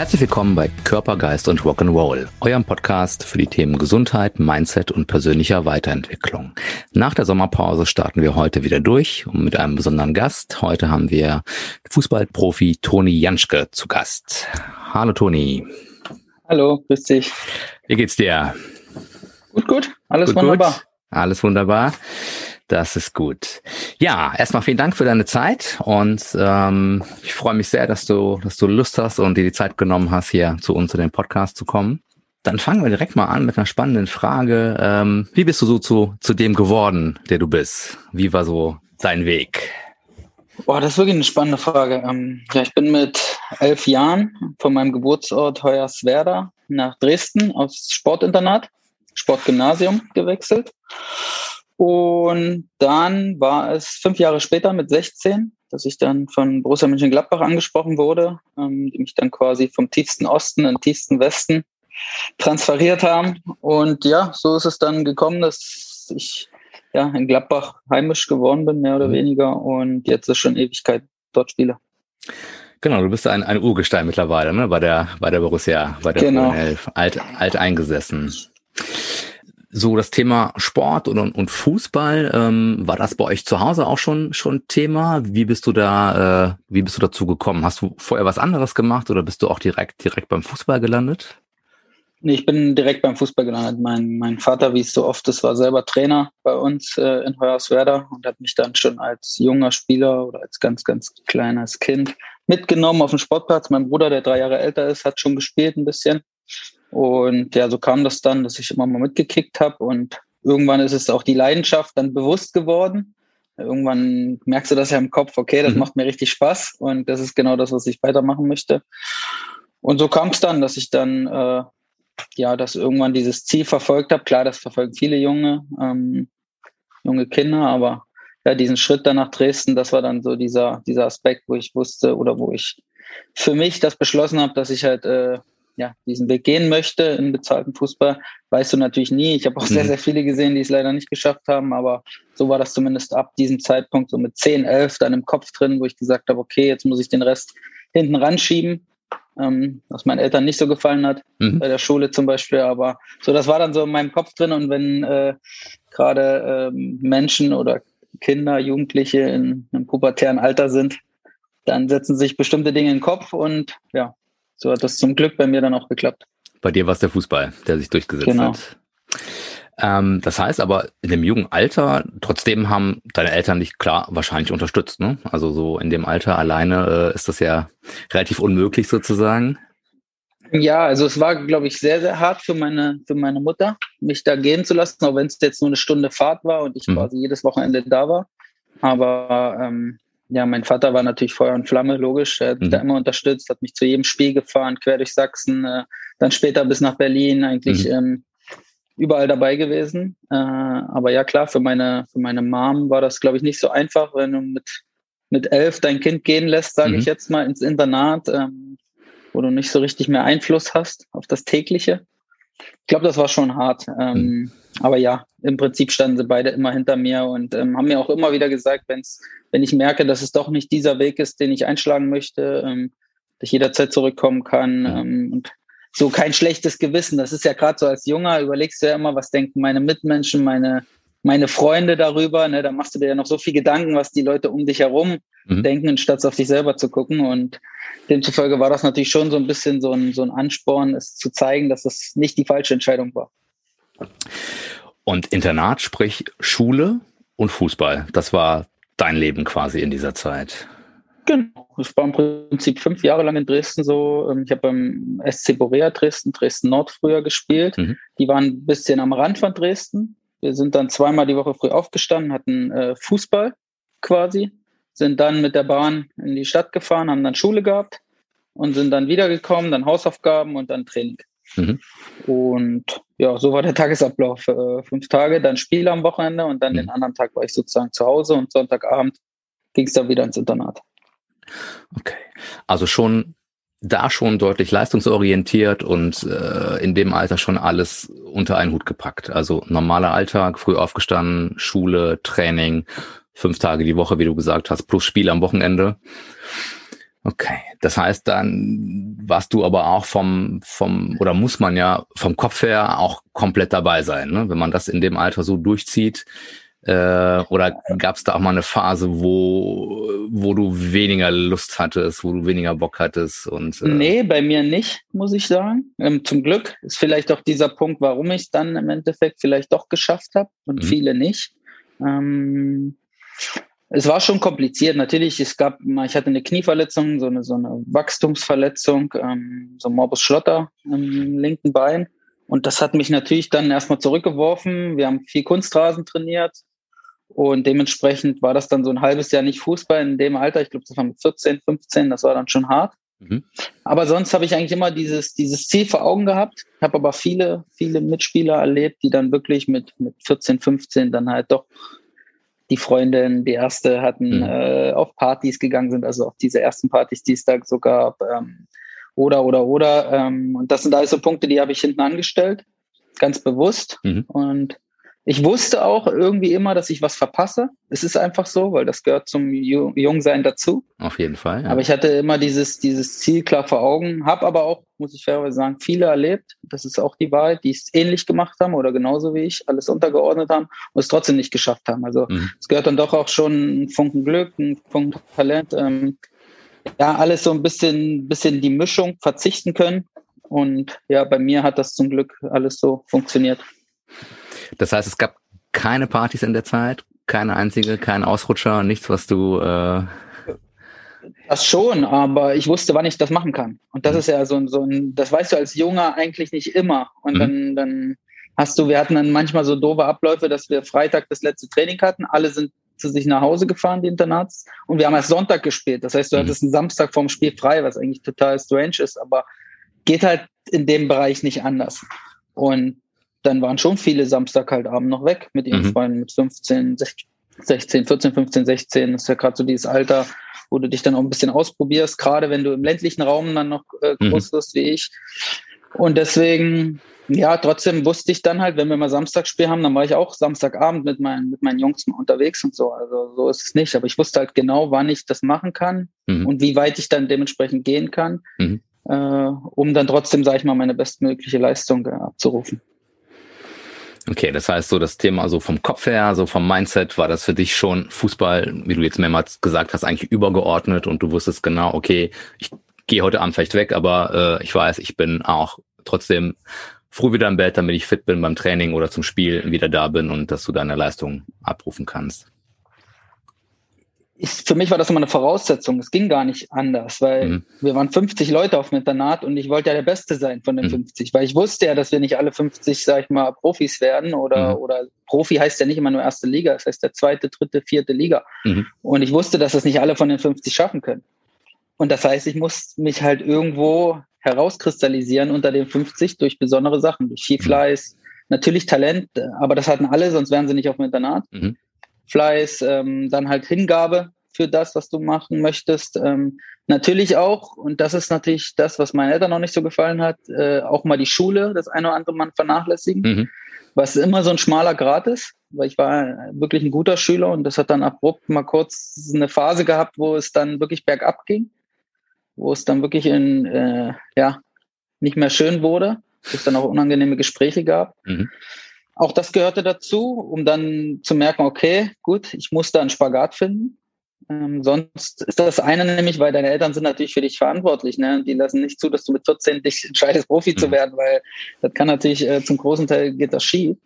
Herzlich willkommen bei Körper, Geist und Rock'n'Roll, eurem Podcast für die Themen Gesundheit, Mindset und persönlicher Weiterentwicklung. Nach der Sommerpause starten wir heute wieder durch und mit einem besonderen Gast. Heute haben wir Fußballprofi Toni Janschke zu Gast. Hallo Toni. Hallo, grüß dich. Wie geht's dir? Gut, gut. Alles gut, wunderbar. Gut. Alles wunderbar. Das ist gut. Ja, erstmal vielen Dank für deine Zeit und ähm, ich freue mich sehr, dass du, dass du Lust hast und dir die Zeit genommen hast, hier zu uns in den Podcast zu kommen. Dann fangen wir direkt mal an mit einer spannenden Frage. Ähm, wie bist du so zu, zu dem geworden, der du bist? Wie war so dein Weg? Boah, das ist wirklich eine spannende Frage. Ähm, ja, ich bin mit elf Jahren von meinem Geburtsort Hoyerswerda nach Dresden aufs Sportinternat, Sportgymnasium gewechselt und dann war es fünf Jahre später mit 16, dass ich dann von Borussia Mönchengladbach angesprochen wurde, ähm, die mich dann quasi vom tiefsten Osten in den tiefsten Westen transferiert haben. Und ja, so ist es dann gekommen, dass ich ja in Gladbach heimisch geworden bin, mehr oder mhm. weniger, und jetzt ist schon Ewigkeit dort spiele. Genau, du bist ein, ein Urgestein mittlerweile, ne? Bei der, bei der Borussia, bei der genau. Elf, alt, alt eingesessen so das Thema Sport und, und Fußball, ähm, war das bei euch zu Hause auch schon schon Thema? Wie bist du da, äh, wie bist du dazu gekommen? Hast du vorher was anderes gemacht oder bist du auch direkt direkt beim Fußball gelandet? Nee, ich bin direkt beim Fußball gelandet. Mein, mein Vater, wie es so oft ist, war selber Trainer bei uns äh, in Hoyerswerda und hat mich dann schon als junger Spieler oder als ganz, ganz kleines Kind mitgenommen auf den Sportplatz. Mein Bruder, der drei Jahre älter ist, hat schon gespielt ein bisschen. Und ja, so kam das dann, dass ich immer mal mitgekickt habe und irgendwann ist es auch die Leidenschaft dann bewusst geworden. Irgendwann merkst du das ja im Kopf, okay, das mhm. macht mir richtig Spaß und das ist genau das, was ich weitermachen möchte. Und so kam es dann, dass ich dann äh, ja, dass irgendwann dieses Ziel verfolgt habe. Klar, das verfolgen viele junge, ähm, junge Kinder, aber ja, diesen Schritt dann nach Dresden, das war dann so dieser, dieser Aspekt, wo ich wusste oder wo ich für mich das beschlossen habe, dass ich halt äh, ja, diesen Weg gehen möchte in bezahlten Fußball, weißt du natürlich nie. Ich habe auch sehr, mhm. sehr viele gesehen, die es leider nicht geschafft haben, aber so war das zumindest ab diesem Zeitpunkt so mit 10, 11 dann im Kopf drin, wo ich gesagt habe, okay, jetzt muss ich den Rest hinten ranschieben, ähm, was meinen Eltern nicht so gefallen hat, mhm. bei der Schule zum Beispiel, aber so, das war dann so in meinem Kopf drin und wenn äh, gerade ähm, Menschen oder Kinder, Jugendliche in einem pubertären Alter sind, dann setzen sich bestimmte Dinge in den Kopf und ja, so hat das zum Glück bei mir dann auch geklappt. Bei dir war es der Fußball, der sich durchgesetzt genau. hat. Ähm, das heißt aber, in dem jungen Alter, trotzdem haben deine Eltern dich klar wahrscheinlich unterstützt. Ne? Also so in dem Alter alleine äh, ist das ja relativ unmöglich sozusagen. Ja, also es war, glaube ich, sehr, sehr hart für meine, für meine Mutter, mich da gehen zu lassen, auch wenn es jetzt nur eine Stunde Fahrt war und ich mhm. quasi jedes Wochenende da war. Aber ähm, ja, mein Vater war natürlich Feuer und Flamme, logisch. Er hat mich mhm. da immer unterstützt, hat mich zu jedem Spiel gefahren, quer durch Sachsen, äh, dann später bis nach Berlin, eigentlich mhm. ähm, überall dabei gewesen. Äh, aber ja, klar, für meine, für meine Mom war das, glaube ich, nicht so einfach, wenn du mit, mit elf dein Kind gehen lässt, sage mhm. ich jetzt mal, ins Internat, ähm, wo du nicht so richtig mehr Einfluss hast auf das tägliche. Ich glaube, das war schon hart. Ähm, mhm. Aber ja, im Prinzip standen sie beide immer hinter mir und ähm, haben mir auch immer wieder gesagt, wenn's, wenn ich merke, dass es doch nicht dieser Weg ist, den ich einschlagen möchte, ähm, dass ich jederzeit zurückkommen kann ähm, und so kein schlechtes Gewissen. Das ist ja gerade so als Junger, überlegst du ja immer, was denken meine Mitmenschen, meine, meine Freunde darüber. Ne? Da machst du dir ja noch so viel Gedanken, was die Leute um dich herum mhm. denken, statt auf dich selber zu gucken. Und demzufolge war das natürlich schon so ein bisschen so ein, so ein Ansporn, es zu zeigen, dass das nicht die falsche Entscheidung war. Und Internat, sprich Schule und Fußball. Das war dein Leben quasi in dieser Zeit. Genau. Ich war im Prinzip fünf Jahre lang in Dresden so. Ähm, ich habe beim SC Borea Dresden, Dresden Nord früher gespielt. Mhm. Die waren ein bisschen am Rand von Dresden. Wir sind dann zweimal die Woche früh aufgestanden, hatten äh, Fußball quasi, sind dann mit der Bahn in die Stadt gefahren, haben dann Schule gehabt und sind dann wiedergekommen, dann Hausaufgaben und dann Training. Mhm. Und ja, so war der Tagesablauf. Äh, fünf Tage, dann Spiel am Wochenende und dann mhm. den anderen Tag war ich sozusagen zu Hause und Sonntagabend ging es dann wieder ins Internat. Okay. Also schon da schon deutlich leistungsorientiert und äh, in dem Alter schon alles unter einen Hut gepackt. Also normaler Alltag, früh aufgestanden, Schule, Training, fünf Tage die Woche, wie du gesagt hast, plus Spiel am Wochenende. Okay, das heißt, dann warst du aber auch vom, vom, oder muss man ja vom Kopf her auch komplett dabei sein, ne? wenn man das in dem Alter so durchzieht. Äh, oder gab es da auch mal eine Phase, wo, wo du weniger Lust hattest, wo du weniger Bock hattest? Und, äh nee, bei mir nicht, muss ich sagen. Ähm, zum Glück ist vielleicht auch dieser Punkt, warum ich es dann im Endeffekt vielleicht doch geschafft habe und mhm. viele nicht. Ähm, es war schon kompliziert. Natürlich, es gab, ich hatte eine Knieverletzung, so eine, so eine Wachstumsverletzung, ähm, so Morbus Schlotter im linken Bein. Und das hat mich natürlich dann erstmal zurückgeworfen. Wir haben viel Kunstrasen trainiert. Und dementsprechend war das dann so ein halbes Jahr nicht Fußball in dem Alter. Ich glaube, das war mit 14, 15, das war dann schon hart. Mhm. Aber sonst habe ich eigentlich immer dieses, dieses Ziel vor Augen gehabt. Ich habe aber viele, viele Mitspieler erlebt, die dann wirklich mit, mit 14, 15 dann halt doch die Freundin, die erste hatten, mhm. äh, auf Partys gegangen sind, also auf diese ersten Partys, die es da so gab. Ähm, oder, oder, oder. Ähm, und das sind alles so Punkte, die habe ich hinten angestellt, ganz bewusst. Mhm. Und ich wusste auch irgendwie immer, dass ich was verpasse. Es ist einfach so, weil das gehört zum Jungsein dazu. Auf jeden Fall. Ja. Aber ich hatte immer dieses, dieses Ziel klar vor Augen, habe aber auch, muss ich fairerweise sagen, viele erlebt. Das ist auch die Wahrheit, die es ähnlich gemacht haben oder genauso wie ich, alles untergeordnet haben und es trotzdem nicht geschafft haben. Also mhm. es gehört dann doch auch schon ein Funken Glück, ein Funken Talent. Ähm, ja, alles so ein bisschen, bisschen die Mischung verzichten können. Und ja, bei mir hat das zum Glück alles so funktioniert. Das heißt, es gab keine Partys in der Zeit, keine einzige, kein Ausrutscher, nichts, was du. Äh das schon, aber ich wusste, wann ich das machen kann. Und das mhm. ist ja so ein, so ein, das weißt du als Junger eigentlich nicht immer. Und mhm. dann, dann hast du, wir hatten dann manchmal so doofe Abläufe, dass wir Freitag das letzte Training hatten, alle sind zu sich nach Hause gefahren, die Internats, und wir haben erst Sonntag gespielt. Das heißt, du mhm. hattest einen Samstag vorm Spiel frei, was eigentlich total strange ist, aber geht halt in dem Bereich nicht anders. Und dann waren schon viele Samstag halt Abend noch weg mit ihren mhm. Freunden mit 15, 16, 14, 15, 16. Das ist ja gerade so dieses Alter, wo du dich dann auch ein bisschen ausprobierst, gerade wenn du im ländlichen Raum dann noch äh, mhm. groß wirst wie ich. Und deswegen, ja, trotzdem wusste ich dann halt, wenn wir mal Samstagspiel haben, dann war ich auch Samstagabend mit meinen, mit meinen Jungs mal unterwegs und so. Also so ist es nicht. Aber ich wusste halt genau, wann ich das machen kann mhm. und wie weit ich dann dementsprechend gehen kann, mhm. äh, um dann trotzdem, sage ich mal, meine bestmögliche Leistung äh, abzurufen. Okay, das heißt so das Thema so vom Kopf her, so vom Mindset war das für dich schon Fußball, wie du jetzt mehrmals gesagt hast, eigentlich übergeordnet und du wusstest genau, okay, ich gehe heute Abend vielleicht weg, aber äh, ich weiß, ich bin auch trotzdem früh wieder im Bett, damit ich fit bin beim Training oder zum Spiel wieder da bin und dass du deine Leistung abrufen kannst ich, für mich war das immer eine Voraussetzung. Es ging gar nicht anders, weil mhm. wir waren 50 Leute auf dem Internat und ich wollte ja der Beste sein von den mhm. 50, weil ich wusste ja, dass wir nicht alle 50, sag ich mal, Profis werden oder, mhm. oder Profi heißt ja nicht immer nur erste Liga, das heißt der zweite, dritte, vierte Liga. Mhm. Und ich wusste, dass das nicht alle von den 50 schaffen können. Und das heißt, ich muss mich halt irgendwo herauskristallisieren unter den 50 durch besondere Sachen, durch viel mhm. Fleiß, natürlich Talent, aber das hatten alle, sonst wären sie nicht auf dem Internat. Fleiß, ähm, dann halt Hingabe für das, was du machen möchtest. Ähm, natürlich auch, und das ist natürlich das, was meinen Eltern noch nicht so gefallen hat, äh, auch mal die Schule, das eine oder andere Mal vernachlässigen, mhm. was immer so ein schmaler Grad ist, weil ich war wirklich ein guter Schüler und das hat dann abrupt mal kurz eine Phase gehabt, wo es dann wirklich bergab ging, wo es dann wirklich in, äh, ja, nicht mehr schön wurde, wo es dann auch unangenehme Gespräche gab. Mhm. Auch das gehörte dazu, um dann zu merken, okay, gut, ich muss da einen Spagat finden. Ähm, sonst ist das eine nämlich, weil deine Eltern sind natürlich für dich verantwortlich. Ne? Die lassen nicht zu, dass du mit 14 dich entscheidest, Profi mhm. zu werden, weil das kann natürlich äh, zum großen Teil geht das schief.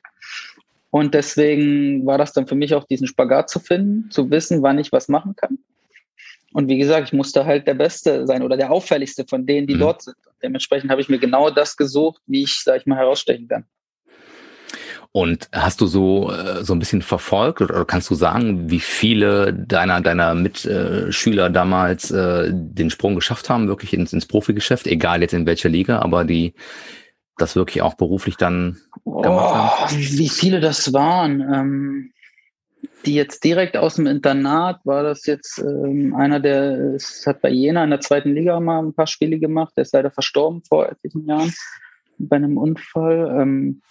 Und deswegen war das dann für mich auch diesen Spagat zu finden, zu wissen, wann ich was machen kann. Und wie gesagt, ich musste halt der Beste sein oder der auffälligste von denen, die mhm. dort sind. Und dementsprechend habe ich mir genau das gesucht, wie ich, sag ich mal, herausstechen kann. Und hast du so äh, so ein bisschen verfolgt oder kannst du sagen, wie viele deiner deiner Mitschüler damals äh, den Sprung geschafft haben, wirklich ins, ins Profigeschäft, egal jetzt in welcher Liga, aber die das wirklich auch beruflich dann oh, gemacht haben? Wie viele das waren? Ähm, die jetzt direkt aus dem Internat, war das jetzt ähm, einer, der es hat bei Jena in der zweiten Liga mal ein paar Spiele gemacht, der ist leider verstorben vor etlichen Jahren bei einem Unfall. Ähm,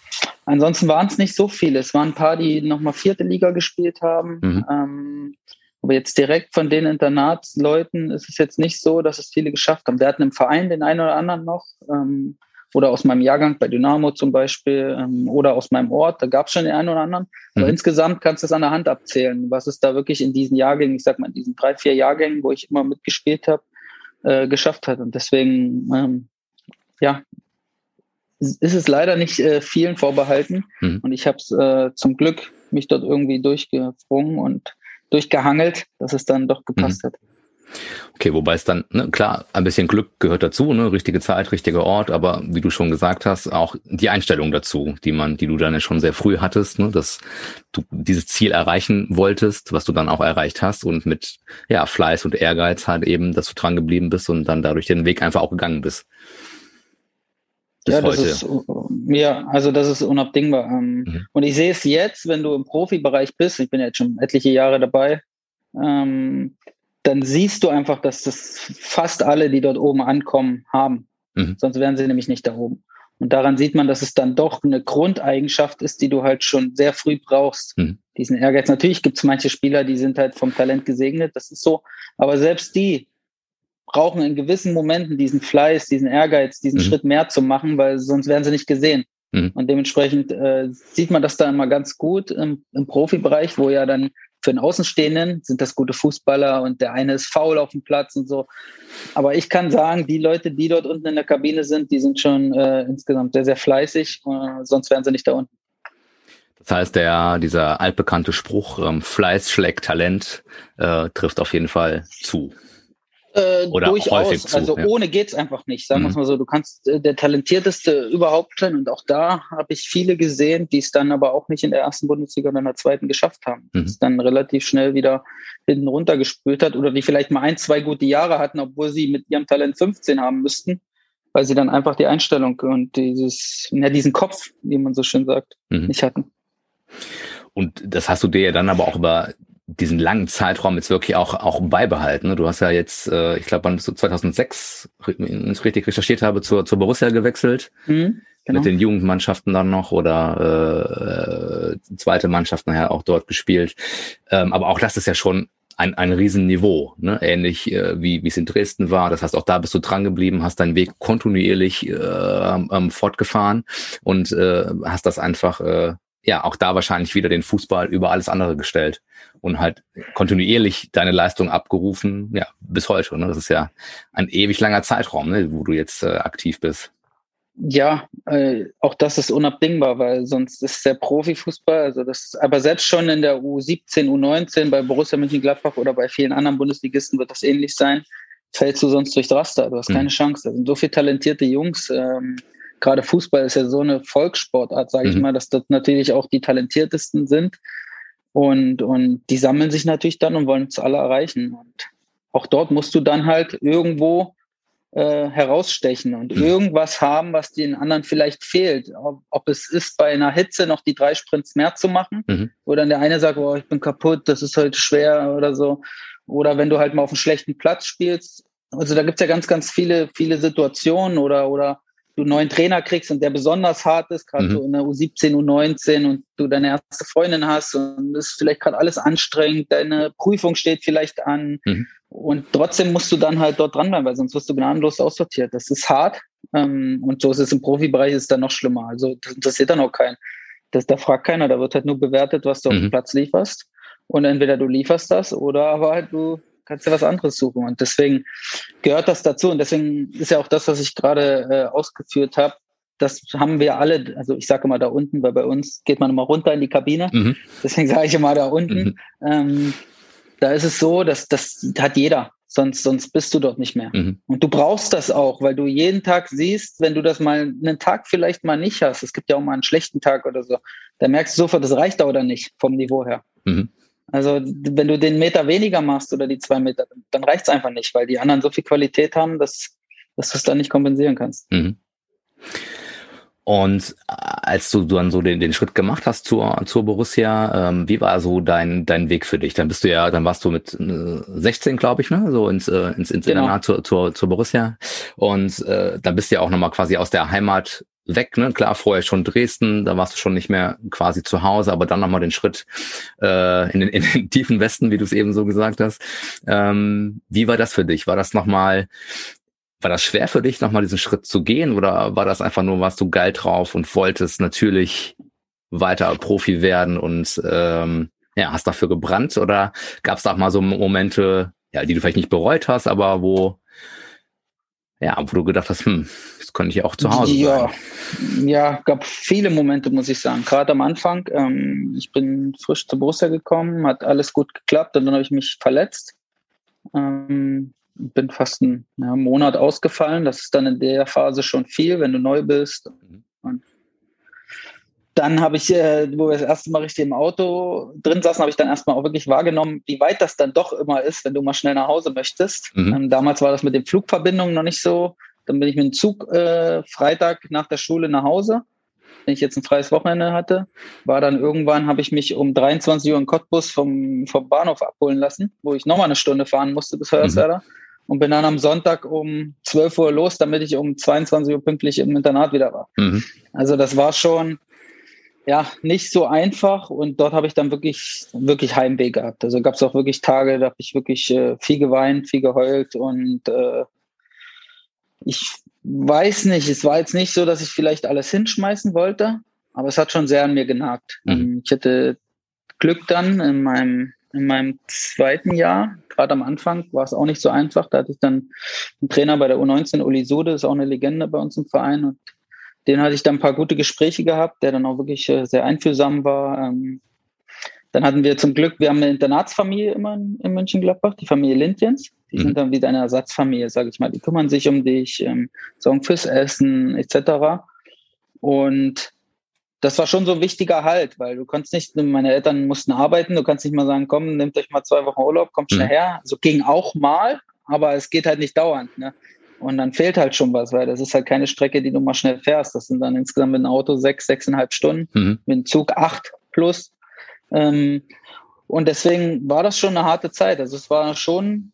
ansonsten waren es nicht so viele. Es waren ein paar, die nochmal vierte Liga gespielt haben. Mhm. Ähm, aber jetzt direkt von den Internatsleuten ist es jetzt nicht so, dass es viele geschafft haben. Wir hatten im Verein den einen oder anderen noch. Ähm, oder aus meinem Jahrgang bei Dynamo zum Beispiel ähm, oder aus meinem Ort, da gab es schon den einen oder anderen. Mhm. Aber insgesamt kannst du es an der Hand abzählen, was es da wirklich in diesen Jahrgängen, ich sag mal in diesen drei, vier Jahrgängen, wo ich immer mitgespielt habe, äh, geschafft hat. Und deswegen, ähm, ja, ist es leider nicht äh, vielen vorbehalten. Mhm. Und ich habe es äh, zum Glück mich dort irgendwie durchgefrungen und durchgehangelt, dass es dann doch gepasst mhm. hat. Okay, wobei es dann, ne, klar, ein bisschen Glück gehört dazu, ne, richtige Zeit, richtiger Ort, aber wie du schon gesagt hast, auch die Einstellung dazu, die man, die du dann ja schon sehr früh hattest, ne, dass du dieses Ziel erreichen wolltest, was du dann auch erreicht hast und mit, ja, Fleiß und Ehrgeiz halt eben, dass du dran geblieben bist und dann dadurch den Weg einfach auch gegangen bist. Ja, das heute. ist, ja, also das ist unabdingbar. Ähm, mhm. Und ich sehe es jetzt, wenn du im Profibereich bist, ich bin jetzt schon etliche Jahre dabei, ähm, dann siehst du einfach, dass das fast alle, die dort oben ankommen, haben. Mhm. Sonst wären sie nämlich nicht da oben. Und daran sieht man, dass es dann doch eine Grundeigenschaft ist, die du halt schon sehr früh brauchst. Mhm. Diesen Ehrgeiz. Natürlich gibt es manche Spieler, die sind halt vom Talent gesegnet, das ist so. Aber selbst die brauchen in gewissen Momenten diesen Fleiß, diesen Ehrgeiz, diesen mhm. Schritt mehr zu machen, weil sonst werden sie nicht gesehen. Mhm. Und dementsprechend äh, sieht man das da immer ganz gut im, im Profibereich, wo ja dann für einen Außenstehenden sind das gute Fußballer und der eine ist faul auf dem Platz und so. Aber ich kann sagen, die Leute, die dort unten in der Kabine sind, die sind schon äh, insgesamt sehr, sehr fleißig, äh, sonst wären sie nicht da unten. Das heißt, der, dieser altbekannte Spruch, ähm, Fleiß schlägt Talent, äh, trifft auf jeden Fall zu. Äh, Oder durchaus. Zu, also ja. ohne geht's einfach nicht. Sagen wir mhm. mal so, du kannst äh, der talentierteste überhaupt sein und auch da habe ich viele gesehen, die es dann aber auch nicht in der ersten Bundesliga oder in der zweiten geschafft haben. Mhm. Es dann relativ schnell wieder hinten runtergespült hat oder die vielleicht mal ein, zwei gute Jahre hatten, obwohl sie mit ihrem Talent 15 haben müssten, weil sie dann einfach die Einstellung und dieses, ja, diesen Kopf, wie man so schön sagt, mhm. nicht hatten. Und das hast du dir ja dann aber auch über diesen langen Zeitraum jetzt wirklich auch auch beibehalten. Ne? Du hast ja jetzt, äh, ich glaube, wann bist du 2006, wenn ich richtig recherchiert habe, zur, zur Borussia gewechselt. Mhm, genau. Mit den Jugendmannschaften dann noch oder äh, zweite Mannschaft nachher auch dort gespielt. Ähm, aber auch das ist ja schon ein, ein Riesenniveau, ne? ähnlich äh, wie wie es in Dresden war. Das heißt, auch da bist du dran geblieben, hast deinen Weg kontinuierlich äh, ähm, fortgefahren und äh, hast das einfach äh, ja, auch da wahrscheinlich wieder den Fußball über alles andere gestellt und halt kontinuierlich deine Leistung abgerufen, ja, bis heute. Ne? Das ist ja ein ewig langer Zeitraum, ne, wo du jetzt äh, aktiv bist. Ja, äh, auch das ist unabdingbar, weil sonst ist der Profifußball, also das, aber selbst schon in der U17, U19 bei Borussia Mönchengladbach oder bei vielen anderen Bundesligisten wird das ähnlich sein. Fällst du sonst durch Raster, du hast mhm. keine Chance. Da sind so viele talentierte Jungs. Ähm, gerade Fußball ist ja so eine Volkssportart, sage ich mhm. mal, dass das natürlich auch die talentiertesten sind. Und, und die sammeln sich natürlich dann und wollen es alle erreichen. Und auch dort musst du dann halt irgendwo äh, herausstechen und mhm. irgendwas haben, was den anderen vielleicht fehlt. Ob, ob, es ist, bei einer Hitze noch die drei Sprints mehr zu machen, mhm. oder dann der eine sagt, oh, ich bin kaputt, das ist heute schwer oder so. Oder wenn du halt mal auf einem schlechten Platz spielst. Also da gibt's ja ganz, ganz viele, viele Situationen oder, oder du einen neuen Trainer kriegst und der besonders hart ist, gerade mhm. so in der U17, U19 und du deine erste Freundin hast und es ist vielleicht gerade alles anstrengend, deine Prüfung steht vielleicht an mhm. und trotzdem musst du dann halt dort dranbleiben, weil sonst wirst du gnadenlos aussortiert. Das ist hart ähm, und so ist es im Profibereich, ist dann noch schlimmer. Also das interessiert dann auch keinen. Das, da fragt keiner, da wird halt nur bewertet, was du mhm. auf dem Platz lieferst und entweder du lieferst das oder aber halt du kannst du was anderes suchen. Und deswegen gehört das dazu. Und deswegen ist ja auch das, was ich gerade äh, ausgeführt habe. Das haben wir alle, also ich sage immer da unten, weil bei uns geht man immer runter in die Kabine. Mhm. Deswegen sage ich immer da unten. Mhm. Ähm, da ist es so, dass das hat jeder. Sonst, sonst bist du dort nicht mehr. Mhm. Und du brauchst das auch, weil du jeden Tag siehst, wenn du das mal einen Tag vielleicht mal nicht hast, es gibt ja auch mal einen schlechten Tag oder so, da merkst du sofort, das reicht da oder nicht vom Niveau her. Also wenn du den Meter weniger machst oder die zwei Meter, dann reicht es einfach nicht, weil die anderen so viel Qualität haben, dass, dass du es dann nicht kompensieren kannst. Mhm. Und äh, als du dann so den, den Schritt gemacht hast zur, zur Borussia, ähm, wie war so dein, dein Weg für dich? Dann bist du ja, dann warst du mit äh, 16, glaube ich, ne? So ins, äh, ins, ins genau. Internat zur, zur, zur Borussia. Und äh, dann bist du ja auch nochmal quasi aus der Heimat weg, ne? Klar, vorher schon Dresden, da warst du schon nicht mehr quasi zu Hause, aber dann nochmal den Schritt äh, in, den, in den tiefen Westen, wie du es eben so gesagt hast. Ähm, wie war das für dich? War das nochmal war das schwer für dich, nochmal diesen Schritt zu gehen oder war das einfach nur, warst du geil drauf und wolltest natürlich weiter Profi werden und ähm, ja, hast dafür gebrannt oder gab es da mal so Momente, ja, die du vielleicht nicht bereut hast, aber wo ja, wo du gedacht hast, hm, könnte ich auch zu Hause ja, sein. Ja, gab viele Momente, muss ich sagen. Gerade am Anfang. Ähm, ich bin frisch zur Borussia gekommen, hat alles gut geklappt und dann habe ich mich verletzt. Ähm, bin fast einen ja, Monat ausgefallen. Das ist dann in der Phase schon viel, wenn du neu bist. Mhm. Und dann habe ich, äh, wo wir das erste Mal richtig im Auto drin saßen, habe ich dann erstmal auch wirklich wahrgenommen, wie weit das dann doch immer ist, wenn du mal schnell nach Hause möchtest. Mhm. Ähm, damals war das mit den Flugverbindungen noch nicht so. Dann bin ich mit dem Zug äh, Freitag nach der Schule nach Hause wenn ich jetzt ein freies Wochenende hatte, war dann irgendwann, habe ich mich um 23 Uhr in Cottbus vom, vom Bahnhof abholen lassen, wo ich nochmal eine Stunde fahren musste bis Hörswerda. Mhm und bin dann am Sonntag um 12 Uhr los, damit ich um 22 Uhr pünktlich im Internat wieder war. Mhm. Also das war schon ja nicht so einfach und dort habe ich dann wirklich wirklich Heimweh gehabt. Also gab es auch wirklich Tage, da habe ich wirklich äh, viel geweint, viel geheult und äh, ich weiß nicht, es war jetzt nicht so, dass ich vielleicht alles hinschmeißen wollte, aber es hat schon sehr an mir genagt. Mhm. Ähm, ich hatte Glück dann in meinem in meinem zweiten Jahr, gerade am Anfang, war es auch nicht so einfach. Da hatte ich dann einen Trainer bei der U19, Uli Sude, ist auch eine Legende bei uns im Verein. Und den hatte ich dann ein paar gute Gespräche gehabt, der dann auch wirklich äh, sehr einfühlsam war. Ähm, dann hatten wir zum Glück, wir haben eine Internatsfamilie immer in, in Mönchengladbach, die Familie Lindjens. Die mhm. sind dann wieder eine Ersatzfamilie, sage ich mal. Die kümmern sich um dich, ähm, sorgen fürs Essen etc. Und das war schon so ein wichtiger Halt, weil du konntest nicht, meine Eltern mussten arbeiten, du kannst nicht mal sagen, komm, nehmt euch mal zwei Wochen Urlaub, kommt schnell mhm. her. So ging auch mal, aber es geht halt nicht dauernd. Ne? Und dann fehlt halt schon was, weil das ist halt keine Strecke, die du mal schnell fährst. Das sind dann insgesamt mit dem Auto sechs, sechseinhalb Stunden, mhm. mit dem Zug acht plus. Ähm, und deswegen war das schon eine harte Zeit. Also es war schon,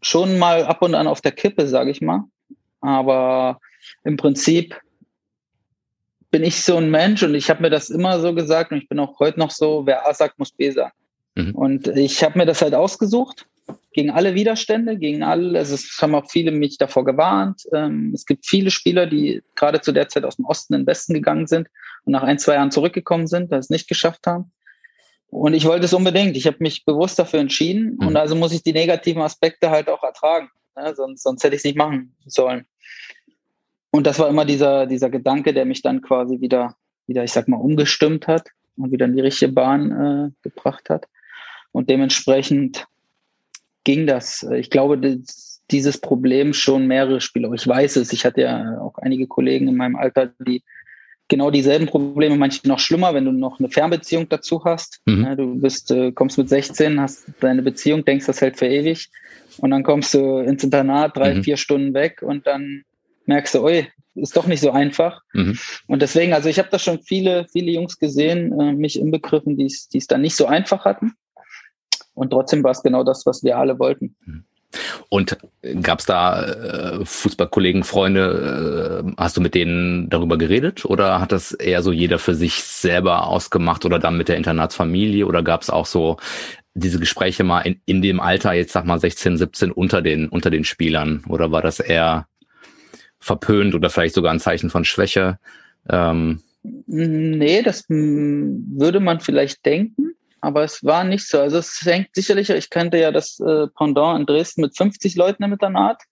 schon mal ab und an auf der Kippe, sage ich mal. Aber im Prinzip bin ich so ein Mensch und ich habe mir das immer so gesagt und ich bin auch heute noch so, wer A sagt, muss B sagen. Mhm. Und ich habe mir das halt ausgesucht, gegen alle Widerstände, gegen alle, also es haben auch viele mich davor gewarnt. Ähm, es gibt viele Spieler, die gerade zu der Zeit aus dem Osten in den Westen gegangen sind und nach ein, zwei Jahren zurückgekommen sind, das es nicht geschafft haben. Und ich wollte es unbedingt. Ich habe mich bewusst dafür entschieden mhm. und also muss ich die negativen Aspekte halt auch ertragen. Ja, sonst, sonst hätte ich es nicht machen sollen. Und das war immer dieser, dieser Gedanke, der mich dann quasi wieder, wieder, ich sag mal, umgestimmt hat und wieder in die richtige Bahn äh, gebracht hat. Und dementsprechend ging das. Ich glaube, das, dieses Problem schon mehrere Spieler. Ich weiß es. Ich hatte ja auch einige Kollegen in meinem Alter, die genau dieselben Probleme, manche noch schlimmer, wenn du noch eine Fernbeziehung dazu hast. Mhm. Du bist, äh, kommst mit 16, hast deine Beziehung, denkst, das hält für ewig. Und dann kommst du ins Internat, drei, mhm. vier Stunden weg und dann merkst du, oi, ist doch nicht so einfach. Mhm. Und deswegen, also ich habe da schon viele, viele Jungs gesehen, äh, mich inbegriffen, die es dann nicht so einfach hatten. Und trotzdem war es genau das, was wir alle wollten. Und gab es da äh, Fußballkollegen, Freunde, äh, hast du mit denen darüber geredet oder hat das eher so jeder für sich selber ausgemacht oder dann mit der Internatsfamilie oder gab es auch so diese Gespräche mal in, in dem Alter, jetzt sag mal 16, 17 unter den, unter den Spielern oder war das eher verpönt oder vielleicht sogar ein Zeichen von Schwäche? Ähm. Nee, das würde man vielleicht denken, aber es war nicht so. Also es hängt sicherlich, ich kannte ja das äh, Pendant in Dresden mit 50 Leuten im Internat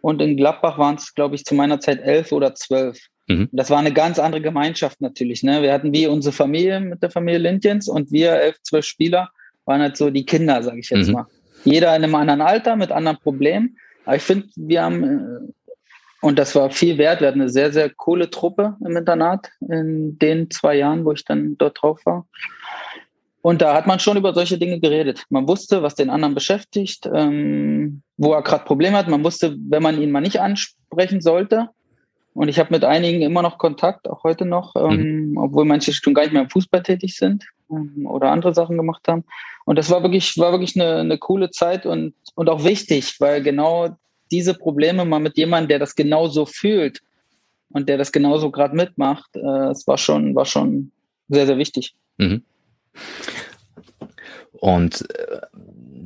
und in Gladbach waren es, glaube ich, zu meiner Zeit elf oder zwölf. Mhm. Das war eine ganz andere Gemeinschaft natürlich. Ne? Wir hatten wie unsere Familie mit der Familie Lindjens und wir elf, zwölf Spieler waren halt so die Kinder, sage ich jetzt mhm. mal. Jeder in einem anderen Alter mit anderen Problemen. Aber ich finde, wir haben äh, und das war viel wert. Wir hatten eine sehr, sehr coole Truppe im Internat in den zwei Jahren, wo ich dann dort drauf war. Und da hat man schon über solche Dinge geredet. Man wusste, was den anderen beschäftigt, ähm, wo er gerade Probleme hat. Man wusste, wenn man ihn mal nicht ansprechen sollte, Und ich habe mit einigen immer noch Kontakt, auch heute noch, ähm, mhm. obwohl manche schon gar nicht mehr im Fußball tätig sind ähm, oder andere Sachen gemacht haben. Und das war wirklich, war wirklich eine, eine coole Zeit und, und auch wichtig, weil genau diese Probleme mal mit jemandem, der das genauso fühlt und der das genauso gerade mitmacht, äh, es war schon, war schon sehr, sehr wichtig. Mhm. Und äh,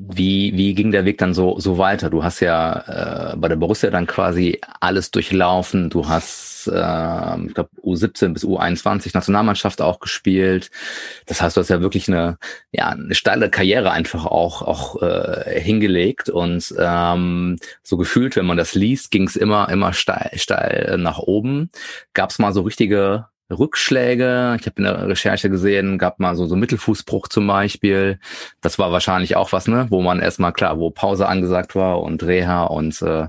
wie, wie ging der Weg dann so, so weiter? Du hast ja äh, bei der Borussia dann quasi alles durchlaufen. Du hast, äh, ich glaube, U17 bis U21 Nationalmannschaft auch gespielt. Das heißt, du hast ja wirklich eine, ja, eine steile Karriere einfach auch, auch äh, hingelegt. Und ähm, so gefühlt, wenn man das liest, ging es immer, immer steil, steil nach oben. Gab es mal so richtige Rückschläge. Ich habe in der Recherche gesehen, gab mal so so Mittelfußbruch zum Beispiel. Das war wahrscheinlich auch was, ne, wo man erstmal klar, wo Pause angesagt war und Reha und äh,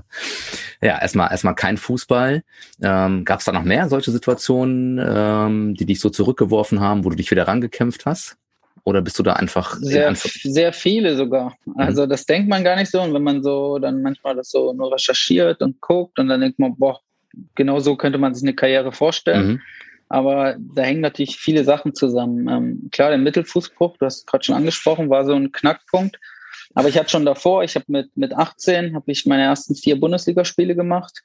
ja erstmal erstmal kein Fußball. Ähm, gab es da noch mehr solche Situationen, ähm, die dich so zurückgeworfen haben, wo du dich wieder rangekämpft hast? Oder bist du da einfach sehr, sehr viele sogar? Mhm. Also das denkt man gar nicht so. Und wenn man so dann manchmal das so nur recherchiert und guckt und dann denkt man, boah, genau so könnte man sich eine Karriere vorstellen. Mhm aber da hängen natürlich viele Sachen zusammen. Ähm, klar, der Mittelfußbruch, du hast gerade schon angesprochen, war so ein Knackpunkt. Aber ich hatte schon davor, ich habe mit, mit 18 habe ich meine ersten vier Bundesligaspiele gemacht,